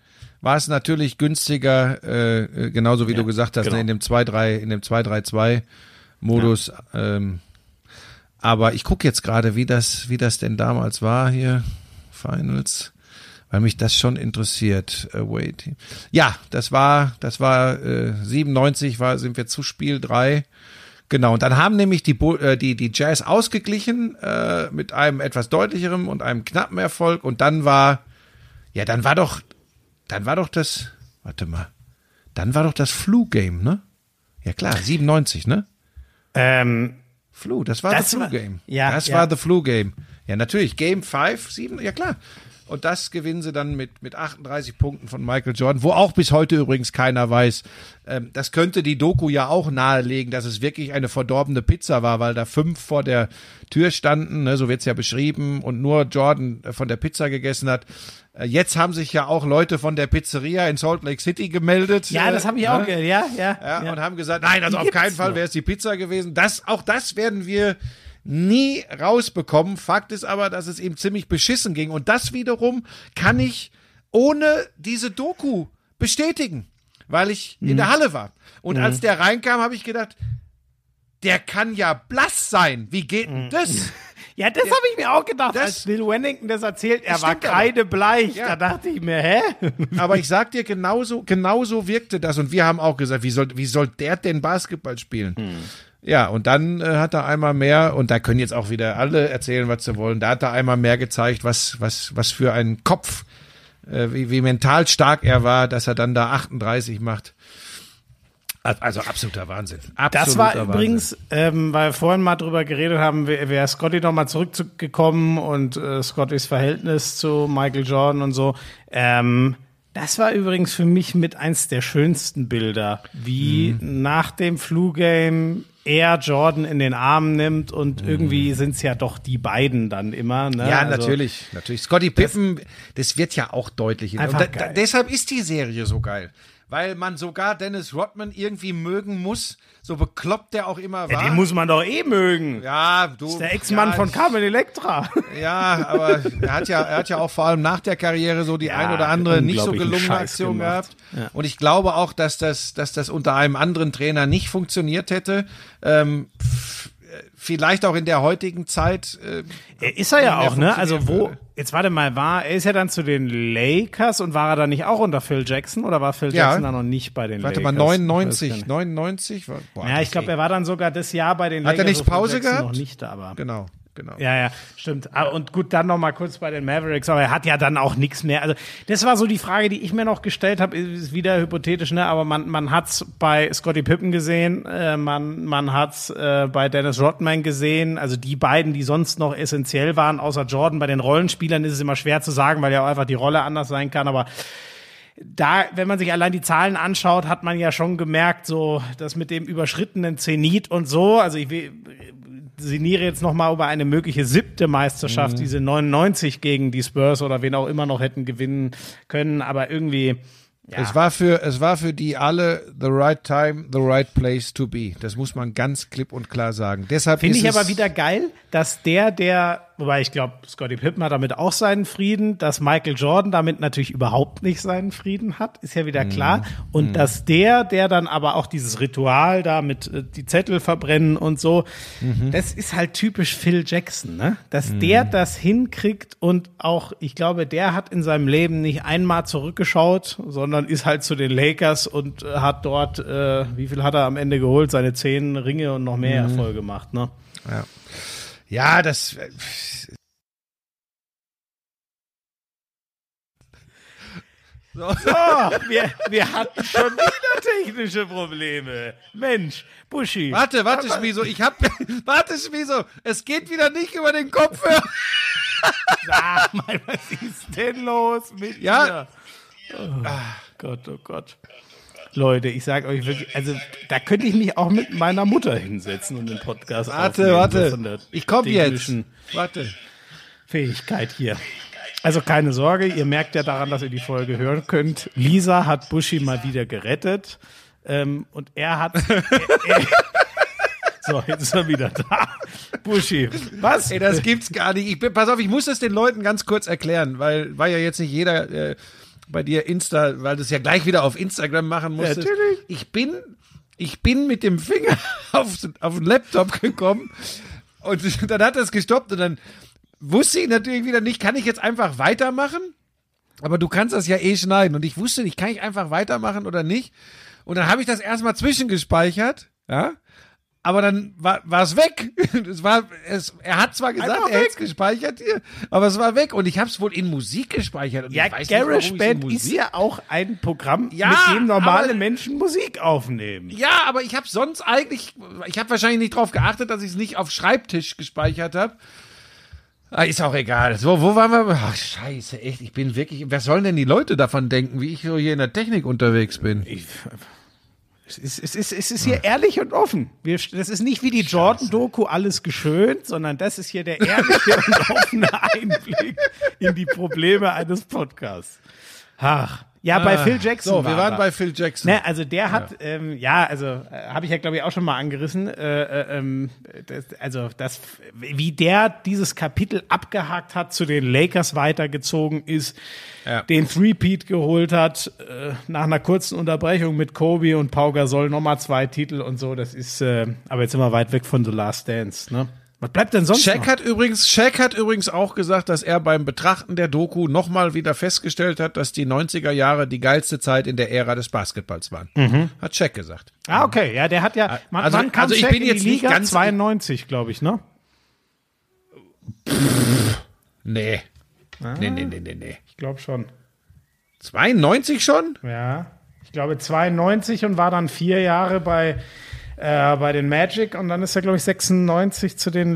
S1: war es natürlich günstiger, äh, äh, genauso wie du gesagt hast,
S2: genau.
S1: ne, in dem 2-3, in dem 2-3-2 Modus. Ähm, aber ich gucke jetzt gerade, wie das, wie das denn damals war hier, Finals, weil mich das schon interessiert. Away Team. Ja, das war, das war äh, 97, war, sind wir zu Spiel 3. Genau, und dann haben nämlich die, äh, die, die Jazz ausgeglichen äh, mit einem etwas deutlicheren und einem knappen Erfolg. Und dann war, ja, dann war doch, dann war doch das, warte mal, dann war doch das Flu-Game, ne? Ja klar, 97, ne?
S2: Ähm,
S1: Flu, das war
S2: Das
S1: das Flu-Game.
S2: ja,
S1: das
S2: ja.
S1: war the Flu-Game. Ja, natürlich, Game 5, 7, ja klar. Und das gewinnen sie dann mit, mit 38 Punkten von Michael Jordan, wo auch bis heute übrigens keiner weiß. Ähm, das könnte die Doku ja auch nahelegen, dass es wirklich eine verdorbene Pizza war, weil da fünf vor der Tür standen, ne, so wird's ja beschrieben, und nur Jordan äh, von der Pizza gegessen hat. Äh, Jetzt haben sich ja auch Leute von der Pizzeria in Salt Lake City gemeldet.
S2: ja,
S1: äh,
S2: das habe ich
S1: ne?
S2: auch gehört. Ja, ja,
S1: Ja, und haben gesagt, nein, also
S2: Die
S1: auf keinen Fall wäre es die Pizza gewesen. Das, auch das werden wir nie rausbekommen. Fakt ist aber, dass es ihm ziemlich beschissen ging. Und das wiederum kann ich ohne diese Doku bestätigen, weil ich in
S2: Mhm.
S1: der Halle war. Und als der reinkam, habe ich gedacht, der kann ja blass sein. Wie geht
S2: Mhm.
S1: denn das?
S2: Ja, das habe ich mir auch gedacht,
S1: Das-
S2: als Bill Wennington das erzählt. Er
S1: Das
S2: war kreidebleich.
S1: Ja.
S2: Da dachte ich mir, hä?
S1: Aber ich sag dir, genauso, genauso wirkte das. Und wir haben auch gesagt, wie soll, wie soll der denn Basketball spielen? Ja, und dann äh, hat er einmal mehr, und da können jetzt auch wieder alle erzählen, was sie wollen, da hat er einmal mehr gezeigt, was, was, was für ein Kopf, äh, wie, wie mental stark er war, dass er dann da 38 macht. Also absoluter Wahnsinn. Absoluter
S2: Das war
S1: Wahnsinn.
S2: übrigens, ähm, weil wir vorhin mal drüber geredet haben, wäre wär Scotty noch mal zurückgekommen und äh, Scottys Verhältnis zu Michael Jordan und so. Ähm, das war übrigens für mich mit eins der schönsten Bilder, wie
S1: Mhm.
S2: nach dem Flu-Game er Jordan in den Arm nimmt
S1: Mhm.
S2: und irgendwie sind es ja doch die beiden dann immer. Ne?
S1: Ja,
S2: Also,
S1: natürlich, natürlich. Scotty Pippen, das, wird ja auch deutlich. Da, da, deshalb ist die Serie so geil. Weil man sogar Dennis Rodman irgendwie mögen muss, so bekloppt der auch immer
S2: Ja,
S1: war.
S2: den muss man doch eh mögen.
S1: ja, du.
S2: Das ist der Ex-Mann
S1: ja,
S2: von Carmen Electra.
S1: Ja, aber er hat ja, er hat ja auch vor allem nach der Karriere so die
S2: Ja,
S1: ein oder andere nicht so gelungene
S2: Scheiß
S1: Aktion
S2: gemacht.
S1: gehabt. Und ich glaube auch, dass das, dass das unter einem anderen Trainer nicht funktioniert hätte. Ähm, f- vielleicht auch in der heutigen Zeit. Äh,
S2: ist er ja auch, ne? Also wo, jetzt warte mal, war, er ist ja dann zu den Lakers und war er dann nicht auch unter Phil Jackson oder war Phil
S1: Ja.
S2: Jackson dann noch nicht bei den
S1: warte
S2: Lakers?
S1: mal,
S2: Weiß
S1: 99,
S2: gar nicht.
S1: 99 war. Boah,
S2: Ja, ich glaube, er war dann sogar das Jahr bei den
S1: Hat
S2: Lakers.
S1: er nicht Pause gehabt?
S2: Noch nicht, aber.
S1: Genau, genau.
S2: Ja, ja, stimmt. Ah, Und gut, dann noch mal kurz bei den Mavericks, aber er hat ja dann auch nichts mehr. Also das war so die Frage, die ich mir noch gestellt habe, ist wieder hypothetisch, ne? Aber man man hat's bei Scotty Pippen gesehen, äh, man man hat's äh, bei Dennis Rodman gesehen. Also die beiden, die sonst noch essentiell waren, außer Jordan. Bei den Rollenspielern ist es immer schwer zu sagen, weil ja auch einfach die Rolle anders sein kann. Aber da, wenn man sich allein die Zahlen anschaut, hat man ja schon gemerkt, so das mit dem überschrittenen Zenit und so. Also ich will, sinniere jetzt noch mal über eine mögliche siebte Meisterschaft,
S1: Mhm.
S2: diese 99 gegen die Spurs oder wen auch immer noch hätten gewinnen können, aber irgendwie ja,
S1: Es war für es war für die alle the right time, the right place to be. Das muss man ganz klipp und klar sagen. Deshalb
S2: Finde ich aber wieder geil, dass der, der, wobei ich glaube, Scottie Pippen hat damit auch seinen Frieden, dass Michael Jordan damit natürlich überhaupt nicht seinen Frieden hat, ist ja wieder
S1: Mhm.
S2: klar. Und dass der, der dann aber auch dieses Ritual da mit äh, die Zettel verbrennen und so,
S1: Mhm.
S2: das ist halt typisch Phil Jackson, ne? Dass der das hinkriegt und auch, ich glaube, der hat in seinem Leben nicht einmal zurückgeschaut, sondern ist halt zu den Lakers und äh, hat dort, äh, wie viel hat er am Ende geholt? Seine zehn Ringe und noch mehr
S1: Mhm.
S2: Erfolge gemacht, ne?
S1: ja. Ja, das so.
S2: Oh, wir, wir hatten schon wieder technische Probleme. Mensch, Buschi.
S1: Warte, warte, Schmiso, ich hab, warte, Schmiso, es geht wieder nicht über den Kopfhörer.
S2: Sag mal, was ist denn los mit
S1: Ja.
S2: dir? Oh Gott, oh Gott. Leute, ich sag euch wirklich, also da könnte ich mich auch mit meiner Mutter hinsetzen und den Podcast
S1: Warte, warte, ich komm jetzt. Warte.
S2: Fähigkeit hier. Also keine Sorge, ihr merkt ja daran, dass ihr die Folge hören könnt. Lisa hat Buschi mal wieder gerettet. Ähm, und er hat. er, er, so, jetzt ist er wieder da. Buschi, was?
S1: Ey, das gibt's gar nicht. Ich pass auf, ich muss das den Leuten ganz kurz erklären, weil war ja jetzt nicht jeder äh, bei dir Insta, weil du es ja gleich wieder auf Instagram machen musstest.
S2: natürlich.
S1: Ich bin, ich bin mit dem Finger auf, auf den Laptop gekommen und dann hat das gestoppt und dann wusste ich natürlich wieder nicht, kann ich jetzt einfach weitermachen? Aber du kannst das ja eh schneiden und ich wusste nicht, kann ich einfach weitermachen oder nicht? Und dann habe ich das erstmal zwischengespeichert, ja? Aber dann war war es weg. Es war, es, er hat zwar gesagt,
S2: Einfach
S1: er hätte es gespeichert hier, aber es war weg und ich habe es wohl in Musik gespeichert. Und
S2: Ja, GarageBand ist ja auch ein Programm,
S1: Ja,
S2: mit dem normale
S1: aber-
S2: Menschen Musik aufnehmen.
S1: Ja, aber ich habe sonst eigentlich, ich habe wahrscheinlich nicht drauf geachtet, dass ich es nicht auf Schreibtisch gespeichert habe. Ah, ist auch egal. So, wo waren wir? Ach, scheiße, echt. Ich bin wirklich. Was sollen denn die Leute davon denken, wie ich so hier in der Technik unterwegs bin?
S2: Ich, es ist, es ist, es ist hier ehrlich und offen. Wir, das ist nicht wie die Jordan-Doku alles geschönt, sondern das ist hier der ehrliche und offene Einblick in die Probleme eines Podcasts. Ach. Ja, bei Phil Jackson.
S1: So, wir
S2: war
S1: waren
S2: er.
S1: bei Phil Jackson.
S2: Ne, also der hat, ja, ähm, ja also äh, habe ich ja glaube ich auch schon mal angerissen. Äh, äh, ähm, das, also das, wie der dieses Kapitel abgehakt hat, zu den Lakers weitergezogen ist,
S1: Ja.
S2: den Three-Peat geholt hat, äh, nach einer kurzen Unterbrechung mit Kobe und Pau Gasol nochmal zwei Titel und so. Das ist, äh, aber jetzt sind wir weit weg von The Last Dance. Ne? Was bleibt denn sonst
S1: Shaq
S2: noch?
S1: hat übrigens, Shaq hat übrigens auch gesagt, dass er beim Betrachten der Doku nochmal wieder festgestellt hat, dass die 90er Jahre die geilste Zeit in der Ära des Basketballs waren. Hat Shaq gesagt.
S2: Ah, okay, ja, der hat ja, man,
S1: Also-
S2: wann kam
S1: also ich
S2: Shaq
S1: bin
S2: in
S1: jetzt
S2: die
S1: nicht
S2: Liga?
S1: ganz-
S2: 92, glaube ich, ne?
S1: Nee. Nee, nee, nee, nee, nee.
S2: Ich glaube schon.
S1: 92 schon?
S2: Ja, ich glaube 92 und war dann vier Jahre bei, äh, bei den Magic und dann ist er, glaube ich, 96 zu den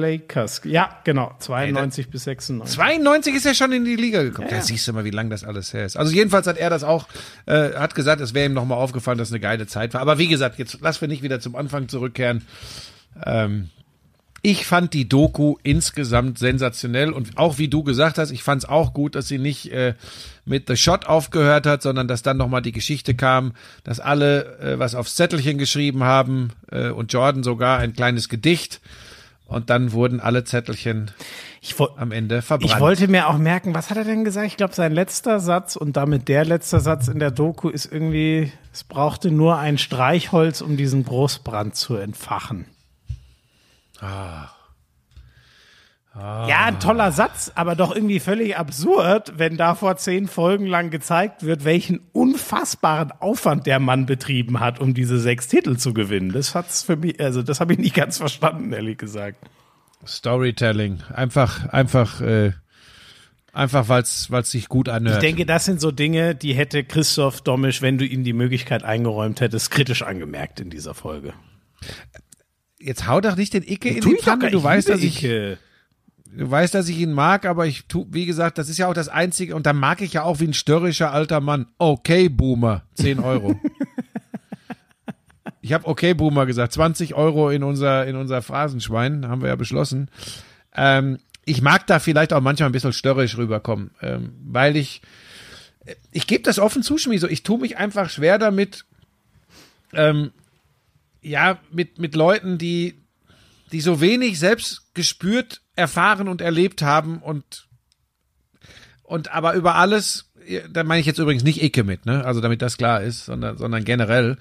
S2: Lakers. Ja, genau, 92 bis 96.
S1: 92 ist er schon in die Liga gekommen. Ja, siehst du mal, wie lang das alles her ist. Also jedenfalls hat er das auch, äh, hat gesagt, es wäre ihm nochmal aufgefallen, dass es eine geile Zeit war. Aber wie gesagt, jetzt lass wir nicht wieder zum Anfang zurückkehren. Ähm, ich fand die Doku insgesamt sensationell und auch wie du gesagt hast, ich fand es auch gut, dass sie nicht äh, mit The Shot aufgehört hat, sondern dass dann nochmal die Geschichte kam, dass alle äh, was aufs Zettelchen geschrieben haben äh, und Jordan sogar ein kleines Gedicht und dann wurden alle Zettelchen am Ende verbrannt.
S2: ich wollte mir auch merken, was hat er denn gesagt? Ich glaube, sein letzter Satz und damit der letzte Satz in der Doku ist irgendwie, es brauchte nur ein Streichholz, um diesen Großbrand zu entfachen. Ja, ein toller Satz, aber doch irgendwie völlig absurd, wenn da vor zehn Folgen lang gezeigt wird, welchen unfassbaren Aufwand der Mann betrieben hat, um diese sechs Titel zu gewinnen. Das hat's für mich, also das habe ich nicht ganz verstanden, ehrlich gesagt.
S1: Storytelling. Einfach, einfach, äh, einfach, weil es sich gut anhört.
S2: Ich denke, das sind so Dinge, die hätte Christoph Domisch, wenn du ihm die Möglichkeit eingeräumt hättest, kritisch angemerkt in dieser Folge.
S1: Jetzt hau doch nicht den Icke in die Pfanne. Du weißt, dass ich, du weißt, dass ich ihn mag, aber ich tu, wie gesagt, das ist ja auch das Einzige, und da mag ich ja auch wie ein störrischer alter Mann. Okay, Boomer, 10 Euro. ich habe okay, Boomer gesagt, 20 Euro in unser, in unser Phrasenschwein, haben wir ja beschlossen. Ähm, ich mag da vielleicht auch manchmal ein bisschen störrisch rüberkommen, ähm, weil ich, ich gebe das offen zu, Schmieso, ich tue mich einfach schwer damit, ähm, ja, mit, mit Leuten, die, die so wenig selbst gespürt, erfahren und erlebt haben und, und aber über alles, da meine ich jetzt übrigens nicht Icke mit, ne? Also damit das klar ist, sondern, sondern generell.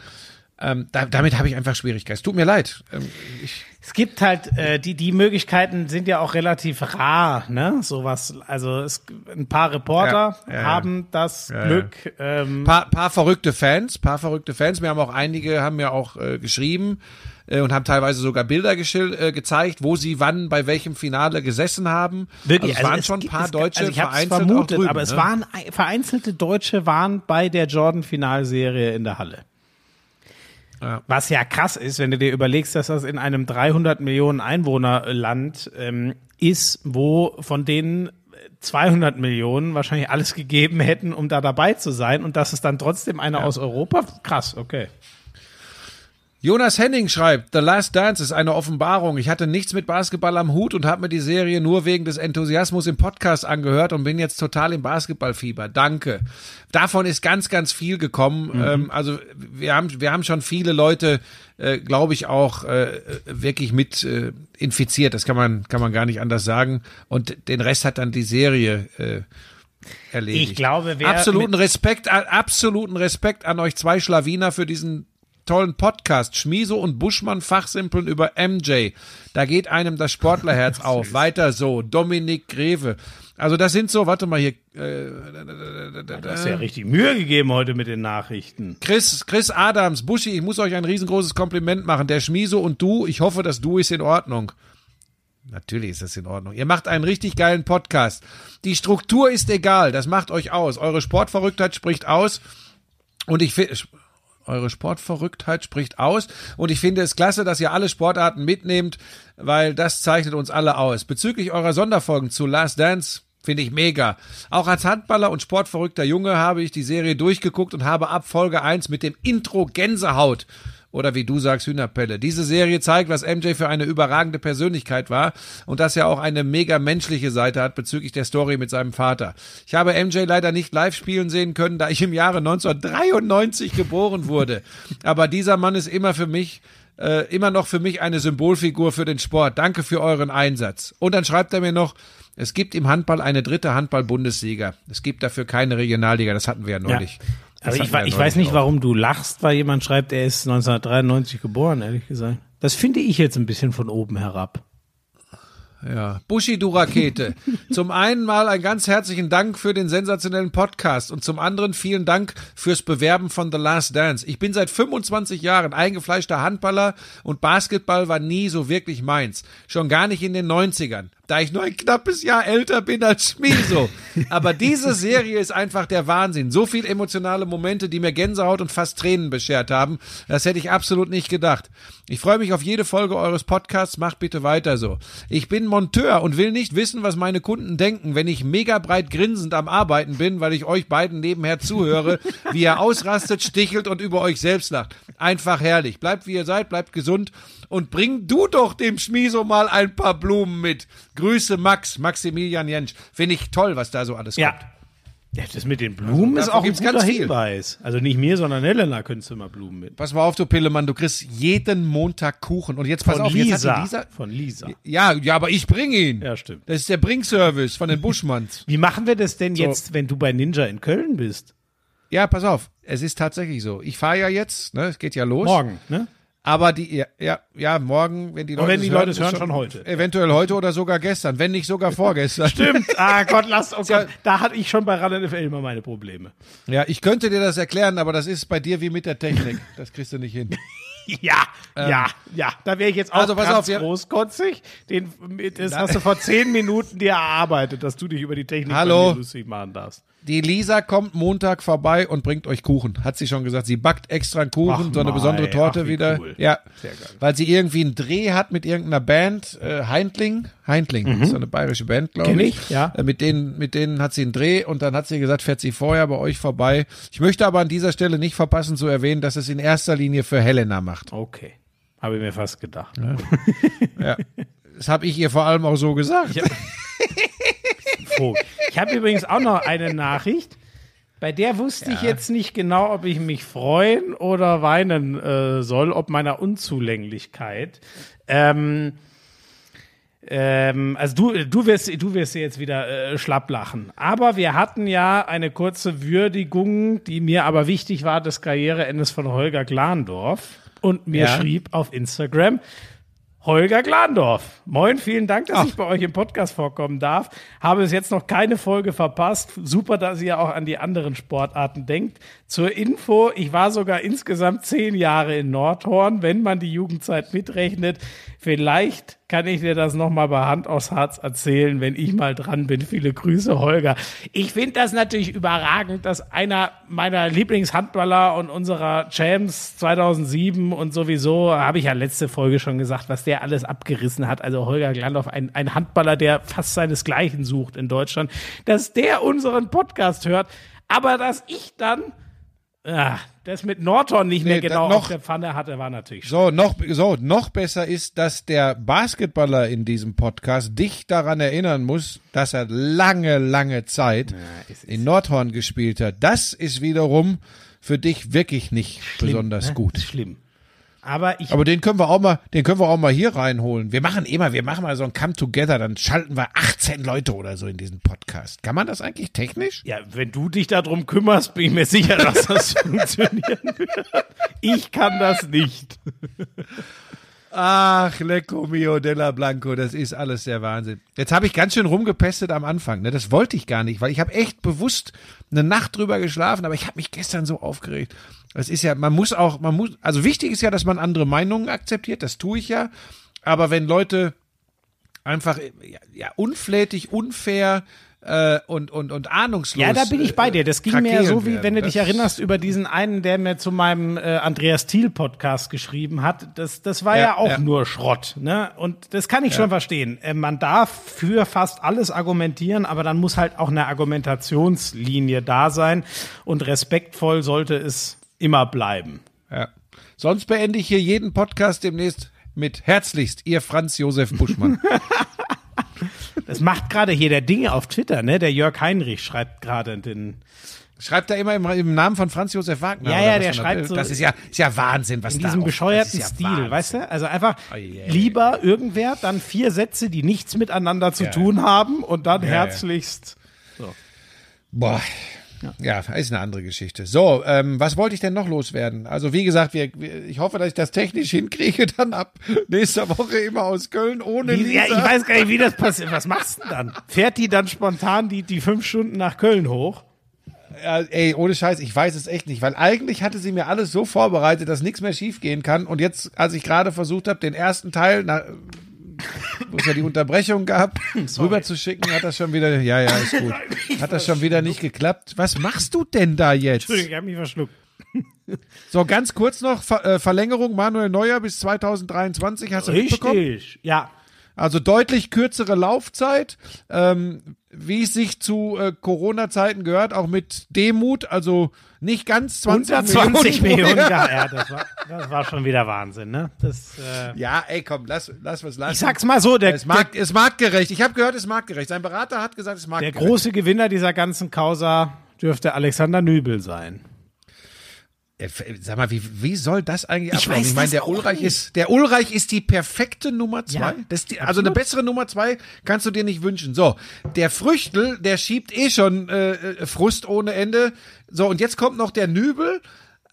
S1: Ähm, da, damit habe ich einfach Schwierigkeiten. Es tut mir leid. Ähm,
S2: es gibt halt äh, die die Möglichkeiten sind ja auch relativ rar, ne? Sowas. Also es, ein paar Reporter ja, ja, haben das ja, Glück.
S1: Ähm, paar, paar verrückte Fans, paar verrückte Fans. Wir haben auch einige haben ja auch äh, geschrieben äh, und haben teilweise sogar Bilder äh, gezeigt, wo sie wann bei welchem Finale gesessen haben.
S2: Wirklich, also es waren also schon ein paar es, Deutsche also ich vereinzelt vermutet, drüben, aber ne? es waren vereinzelte Deutsche waren bei der Jordan Finalserie in der Halle. Ja. Was ja krass ist, wenn du dir überlegst, dass das in einem 300 Millionen Einwohnerland ähm, ist, wo von denen 200 Millionen wahrscheinlich alles gegeben hätten, um da dabei zu sein und dass es dann trotzdem einer ja. aus Europa, krass, okay.
S1: Jonas Henning schreibt, The Last Dance ist eine Offenbarung. Ich hatte nichts mit Basketball am Hut und habe mir die Serie nur wegen des Enthusiasmus im Podcast angehört und bin jetzt total im Basketballfieber. Danke. Davon ist ganz, ganz viel gekommen. Mhm. Ähm, also wir haben, wir haben schon viele Leute, äh, glaube ich, auch äh, wirklich mit äh, infiziert. Das kann man, kann man gar nicht anders sagen. Und den Rest hat dann die Serie äh, erledigt.
S2: Ich glaube, wer
S1: absoluten Respekt, absoluten Respekt an euch zwei Schlawiner für diesen tollen Podcast. Schmieso und Buschmann fachsimpeln über MJ. Da geht einem das Sportlerherz auf. Weiter so. Dominik Greve. Also das sind so, warte mal hier. Äh,
S2: du hast ja richtig Mühe gegeben heute mit den Nachrichten.
S1: Chris, Chris Adams, Buschi, ich muss euch ein riesengroßes Kompliment machen. Der Schmieso und du, ich hoffe, das Du ist in Ordnung. Natürlich ist das in Ordnung. Ihr macht einen richtig geilen Podcast. Die Struktur ist egal, das macht euch aus. Eure Sportverrücktheit spricht aus. Und ich finde, eure Sportverrücktheit spricht aus. Und ich finde es klasse, dass ihr alle Sportarten mitnehmt, weil das zeichnet uns alle aus. Bezüglich eurer Sonderfolgen zu Last Dance Finde ich mega. Auch als Handballer und sportverrückter Junge habe ich die Serie durchgeguckt und habe ab Folge 1 mit dem Intro Gänsehaut oder wie du sagst, Hühnerpelle. Diese Serie zeigt, was MJ für eine überragende Persönlichkeit war und dass er auch eine mega menschliche Seite hat bezüglich der Story mit seinem Vater. Ich habe MJ leider nicht live spielen sehen können, da ich im Jahre 1993 geboren wurde. Aber dieser Mann ist immer für mich äh, immer noch für mich eine Symbolfigur für den Sport. Danke für euren Einsatz. Und dann schreibt er mir noch, es gibt im Handball eine dritte Handball-Bundesliga. Es gibt dafür keine Regionalliga, das hatten wir ja neulich. Ja.
S2: Also ich, ich weiß nicht, warum du lachst, weil jemand schreibt, er ist 1993 geboren, ehrlich gesagt. Das finde ich jetzt ein bisschen von oben herab.
S1: Ja, Buschi, du Rakete. zum einen mal einen ganz herzlichen Dank für den sensationellen Podcast und zum anderen vielen Dank fürs Bewerben von The Last Dance. Ich bin seit 25 Jahren eingefleischter Handballer und Basketball war nie so wirklich meins. Schon gar nicht in den 90ern da ich nur ein knappes Jahr älter bin als Schmieso. Aber diese Serie ist einfach der Wahnsinn. So viel emotionale Momente, die mir Gänsehaut und fast Tränen beschert haben. Das hätte ich absolut nicht gedacht. Ich freue mich auf jede Folge eures Podcasts. Macht bitte weiter so. Ich bin Monteur und will nicht wissen, was meine Kunden denken, wenn ich mega breit grinsend am Arbeiten bin, weil ich euch beiden nebenher zuhöre, wie ihr ausrastet, stichelt und über euch selbst lacht. Einfach herrlich. Bleibt wie ihr seid, bleibt gesund und bring du doch dem Schmieso mal ein paar Blumen mit. Grüße Max, Maximilian Jentsch. Finde ich toll, was da so alles
S2: ja.
S1: kommt.
S2: Ja, das mit den Blumen also, ist auch ein guter Hinweis. Also nicht mir, sondern Helena könntest du immer Blumen mit.
S1: Pass mal auf, du Pillemann, du kriegst jeden Montag Kuchen. Und jetzt pass
S2: von
S1: auf,
S2: Lisa.
S1: jetzt
S2: hat Lisa. Von Lisa.
S1: Ja, ja, aber ich bring ihn.
S2: Ja, stimmt.
S1: Das ist der Bringservice von den Buschmanns.
S2: Wie machen wir das denn so. jetzt, wenn du bei Ninja in Köln bist?
S1: Ja, pass auf. Es ist tatsächlich so. Ich fahre ja jetzt, ne, es geht ja los.
S2: Morgen, ne?
S1: Aber die, ja, ja, ja, morgen, wenn die
S2: Leute, wenn die Leute es hören, schon, schon, heute.
S1: Eventuell heute oder sogar gestern, wenn nicht sogar vorgestern.
S2: Stimmt. Ah Gott, lass uns. Ja, da hatte ich schon bei Run NFL immer meine Probleme.
S1: Ja, ich könnte dir das erklären, aber das ist bei dir wie mit der Technik. Das kriegst du nicht hin.
S2: Ja, ja, ja. Da wäre ich jetzt auch
S1: also pass
S2: ganz
S1: auf,
S2: großkotzig. Den, das hast du vor zehn Minuten dir erarbeitet, dass du dich über die Technik lustig machen darfst.
S1: Die Lisa kommt Montag vorbei und bringt euch Kuchen. Hat sie schon gesagt. Sie backt extra einen Kuchen,
S2: Ach,
S1: so eine
S2: mei,
S1: besondere Torte
S2: ach, wie
S1: wieder.
S2: cool.
S1: Ja.
S2: Sehr geil.
S1: Weil sie irgendwie einen Dreh hat mit irgendeiner Band, äh, Heintling. Heintling, ist so eine bayerische Band, glaube
S2: Mhm.
S1: Ich.
S2: ich, ja.
S1: Äh, mit denen, mit denen hat sie einen Dreh und dann hat sie gesagt, fährt sie vorher bei euch vorbei. Ich möchte aber an dieser Stelle nicht verpassen zu erwähnen, dass es in erster Linie für Helena macht.
S2: Okay. Habe ich mir fast gedacht.
S1: Ja. Das habe ich ihr vor allem auch so gesagt.
S2: Ja. Ich habe übrigens auch noch eine Nachricht. Bei der wusste ich jetzt nicht genau, ob ich mich freuen oder weinen äh, soll, ob meiner Unzulänglichkeit. Ähm, ähm, also du, du wirst, du wirst jetzt wieder äh, schlapp lachen. Aber wir hatten ja eine kurze Würdigung, die mir aber wichtig war, des Karriereendes von Holger Glandorf. Und mir
S1: Ja.
S2: schrieb auf Instagram, Holger Glandorf. Moin, vielen Dank, dass ich bei euch im Podcast vorkommen darf. Habe bis jetzt noch keine Folge verpasst. Super, dass ihr auch an die anderen Sportarten denkt. Zur Info, ich war sogar insgesamt zehn Jahre in Nordhorn, wenn man die Jugendzeit mitrechnet. Vielleicht kann ich dir das nochmal bei Hand aufs Herz erzählen, wenn ich mal dran bin. Viele Grüße, Holger. Ich finde das natürlich überragend, dass einer meiner Lieblingshandballer und unserer Champs 2007 und sowieso, habe ich ja letzte Folge schon gesagt, was der alles abgerissen hat. Also Holger Glandorf, ein, ein Handballer, der fast seinesgleichen sucht in Deutschland, dass der unseren Podcast hört, aber dass ich dann ah, das mit Norton nicht mehr
S1: Nee, da-
S2: genau
S1: noch-
S2: auf der Pfanne hatte, war natürlich
S1: So, noch, so, noch besser ist, dass der Basketballer in diesem Podcast dich daran erinnern muss, dass er lange, lange Zeit
S2: ist-
S1: in Nordhorn gespielt hat. Das ist wiederum für dich wirklich nicht besonders
S2: ne?
S1: gut.
S2: Ist schlimm. Aber ich
S1: Aber den können wir auch mal, den können wir auch mal hier reinholen. Wir machen immer, wir machen mal so ein Come Together, dann schalten wir 18 Leute oder so in diesen Podcast. Kann man das eigentlich technisch?
S2: Ja, wenn du dich darum kümmerst, bin ich mir sicher, dass das funktionieren wird. Ich kann das nicht.
S1: Ach, Lecco mio della Blanco, das ist alles der Wahnsinn. Jetzt habe ich ganz schön rumgepestet am Anfang, ne? Das wollte ich gar nicht, weil ich habe echt bewusst eine Nacht drüber geschlafen, aber ich habe mich gestern so aufgeregt. Das ist ja, man muss auch, man muss, also wichtig ist ja, dass man andere Meinungen akzeptiert, das tue ich ja. Aber wenn Leute einfach ja, unflätig, unfair äh, und, und, und ahnungslos.
S2: Ja, da bin ich bei dir. Das ging mir ja so, wie
S1: werden,
S2: wenn du
S1: das-
S2: dich erinnerst über diesen einen, der mir zu meinem äh, Andreas Thiel Podcast geschrieben hat. Das, das war ja,
S1: Ja,
S2: auch
S1: ja.
S2: nur Schrott. Ne? Und das kann ich schon verstehen. Äh, man darf für fast alles argumentieren, aber dann muss halt auch eine Argumentationslinie da sein. Und respektvoll sollte es immer bleiben.
S1: Ja. Sonst beende ich hier jeden Podcast demnächst mit herzlichst, ihr Franz Josef Buschmann.
S2: Das macht gerade hier der Dinge auf Twitter, ne? Der Jörg Heinrich schreibt gerade den.
S1: Schreibt er immer im, im Namen von Franz Josef Wagner?
S2: Ja, ja, der schreibt so-
S1: Das ist ja, ist ja Wahnsinn, was
S2: in
S1: da
S2: diesem
S1: auf-
S2: bescheuerten
S1: ist
S2: Stil,
S1: ja Wahnsinn.
S2: weißt du? Also einfach
S1: Oh je.
S2: lieber irgendwer, dann vier Sätze, die nichts miteinander zu
S1: Ja.
S2: tun haben und dann
S1: Ja,
S2: herzlichst.
S1: Boah. Ja. ist eine andere Geschichte. So, ähm, was wollte ich denn noch loswerden? Also wie gesagt, wir, wir, ich hoffe, dass ich das technisch hinkriege, dann ab nächster Woche immer aus Köln ohne
S2: Wie, ja,
S1: Lisa.
S2: ich weiß gar nicht, wie das passiert. Was machst du denn dann? Fährt die dann spontan die, die fünf Stunden nach Köln hoch?
S1: Ja, ey, ohne Scheiß, ich weiß es echt nicht, weil eigentlich hatte sie mir alles so vorbereitet, dass nichts mehr schiefgehen kann. Und jetzt, als ich gerade versucht habe, den ersten Teil, na, wo es ja die Unterbrechung gab, rüberzuschicken, hat das schon wieder, ja, ja, ist gut. Hat das schon wieder nicht geklappt. Was machst du denn da jetzt?
S2: Entschuldigung, ich habe mich verschluckt.
S1: So, ganz kurz noch, Ver äh, Verlängerung Manuel Neuer bis 2023, hast du mitbekommen?
S2: Richtig. Ja.
S1: Also deutlich kürzere Laufzeit, ähm, wie es sich zu äh, Corona-Zeiten gehört, auch mit Demut, also nicht ganz 20
S2: Unter 20
S1: Millionen.
S2: Millionen. Ja, ja das, war, das war schon wieder Wahnsinn, ne? Das, äh,
S1: Ja, ey, komm, lass, lass was lassen.
S2: ich sag's mal so, der,
S1: es, mag, es marktgerecht. Ich habe gehört, es ist marktgerecht. Sein Berater hat gesagt, es ist
S2: der
S1: marktgerecht.
S2: große Gewinner dieser ganzen Causa dürfte Alexander Nübel sein.
S1: Äh, Sag mal, wie, wie soll das eigentlich
S2: Ich
S1: ablaufen?
S2: weiß
S1: Ich meine, der Ulreich
S2: nicht.
S1: ist, der Ulreich ist die perfekte Nummer zwei.
S2: Ja,
S1: die, also eine bessere Nummer zwei kannst du dir nicht wünschen. So, der Früchtel, der schiebt eh schon äh, äh, Frust ohne Ende. So, und jetzt kommt noch der Nübel.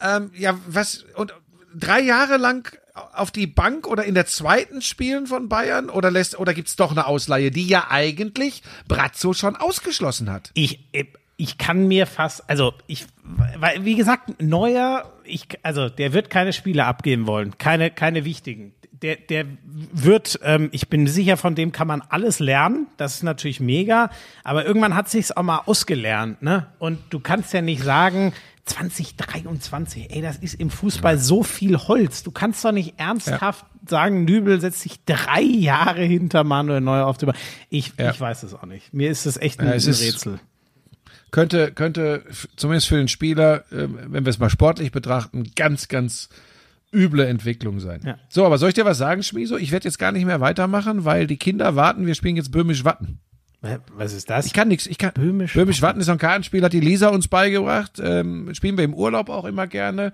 S1: Ähm, ja, was, und drei Jahre lang auf die Bank oder in der zweiten spielen von Bayern oder lässt, oder gibt's doch eine Ausleihe, die ja eigentlich Brazzo schon ausgeschlossen hat?
S2: Ich, äh, ich kann mir fast, also ich, weil, wie gesagt, Neuer, ich, also der wird keine Spiele abgeben wollen, keine, keine wichtigen. Der, der wird, ähm, ich bin sicher, von dem kann man alles lernen. Das ist natürlich mega. Aber irgendwann hat sich's auch mal ausgelernt, ne? Und du kannst ja nicht sagen, 2023, ey, das ist im Fußball so viel Holz. Du kannst doch nicht ernsthaft ja. sagen, Nübel setzt sich drei Jahre hinter Manuel Neuer auf die Bahn. Ich, ja. ich weiß es auch nicht. Mir ist das echt ein, ja, ein Rätsel.
S1: Könnte, könnte zumindest für den Spieler, äh, wenn wir es mal sportlich betrachten, ganz, ganz üble Entwicklung sein. Ja. So, aber soll ich dir was sagen, Schmieso? Ich werde jetzt gar nicht mehr weitermachen, weil die Kinder warten, wir spielen jetzt Böhmisch Watten.
S2: Was ist das?
S1: Ich kann nichts. Ich kann Böhmisch, Böhmisch Watten ist ein Kartenspiel, hat die Lisa uns beigebracht. Ähm, spielen wir im Urlaub auch immer gerne.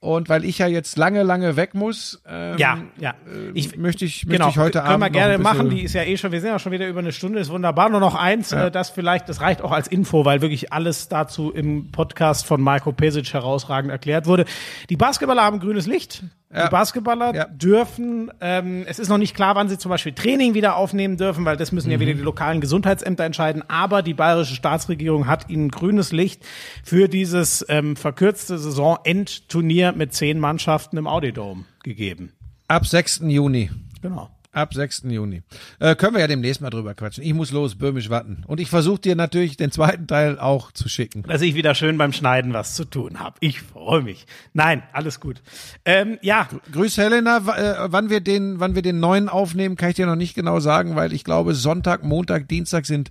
S1: Und weil ich ja jetzt lange, lange weg muss,
S2: ähm, ja, ja.
S1: Äh, ich, möchte ich, möchte genau, ich heute
S2: können Abend. Können wir gerne machen. Die ist ja eh schon, wir sind ja schon wieder über eine Stunde, ist wunderbar. Nur noch eins, ja. äh, das vielleicht, das reicht auch als Info, weil wirklich alles dazu im Podcast von Marco Pesic herausragend erklärt wurde. Die Basketballer haben grünes Licht. Ja. Die Basketballer ja. dürfen, ähm, es ist noch nicht klar, wann sie zum Beispiel Training wieder aufnehmen dürfen, weil das müssen mhm. ja wieder die lokalen Gesundheitsämter entscheiden. Aber die bayerische Staatsregierung hat ihnen grünes Licht für dieses ähm, verkürzte Saisonendturnier mit zehn Mannschaften im Audidome gegeben.
S1: Ab 6. Juni.
S2: Genau.
S1: Ab 6. Juni. Äh, können wir ja demnächst mal drüber quatschen. Ich muss los, böhmisch warten. Und ich versuche dir natürlich den zweiten Teil auch zu schicken.
S2: Dass ich wieder schön beim Schneiden was zu tun habe. Ich freue mich. Nein, alles gut. Ähm, ja.
S1: Grüß Helena. Äh, wann wir den, wann wir den neuen aufnehmen, kann ich dir noch nicht genau sagen, weil ich glaube, Sonntag, Montag, Dienstag sind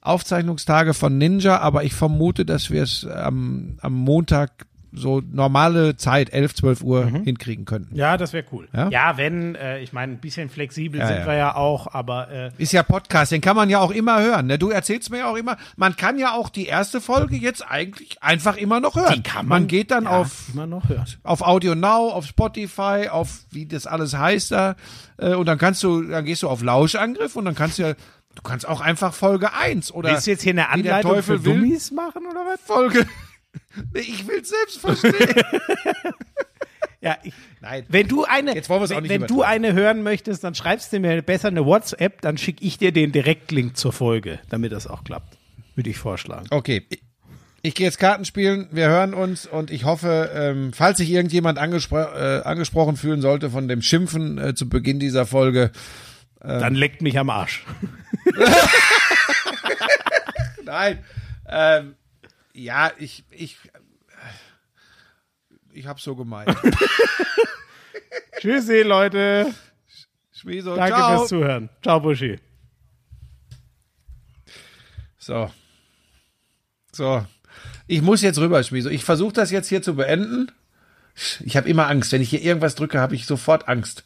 S1: Aufzeichnungstage von Ninja, aber ich vermute, dass wir es am, am Montag so normale Zeit, 11, 12 Uhr mhm. hinkriegen könnten.
S2: Ja, das wäre cool. Ja? ja, wenn, äh, ich meine, ein bisschen flexibel ja, sind ja. wir ja auch, aber äh,
S1: Ist ja Podcast, den kann man ja auch immer hören. Ne? Du erzählst mir ja auch immer, man kann ja auch die erste Folge jetzt eigentlich einfach immer noch hören. Die kann man, man geht dann auf,
S2: immer noch hören.
S1: auf Audio Now, auf Spotify, auf wie das alles heißt da. Äh, und dann kannst du, dann gehst du auf Lauschangriff und dann kannst du ja Du kannst auch einfach Folge 1 oder.
S2: Willst du jetzt hier eine Anleitung für Dummies machen oder was?
S1: Folge, ich will es selbst verstehen.
S2: Ja, ich, Nein. Wenn du eine, wenn, wenn du eine hören möchtest, dann schreibst du mir besser eine WhatsApp, dann schicke ich dir den Direktlink zur Folge, damit das auch klappt. Würde ich vorschlagen.
S1: Okay. Ich, gehe jetzt Karten spielen, wir hören uns und ich hoffe, ähm, falls sich irgendjemand angespro äh, angesprochen fühlen sollte von dem Schimpfen äh, zu Beginn dieser Folge.
S2: Äh, dann leckt mich am Arsch.
S1: Nein. Ähm, ja, ich, ich, ich hab's so gemeint.
S2: Tschüssi, Leute.
S1: Schmieso,
S2: Danke ciao. fürs Zuhören. Ciao, Buschi.
S1: So. So. Ich muss jetzt rüber, Schmieso. Ich versuche das jetzt hier zu beenden. Ich habe immer Angst. Wenn ich hier irgendwas drücke, habe ich sofort Angst.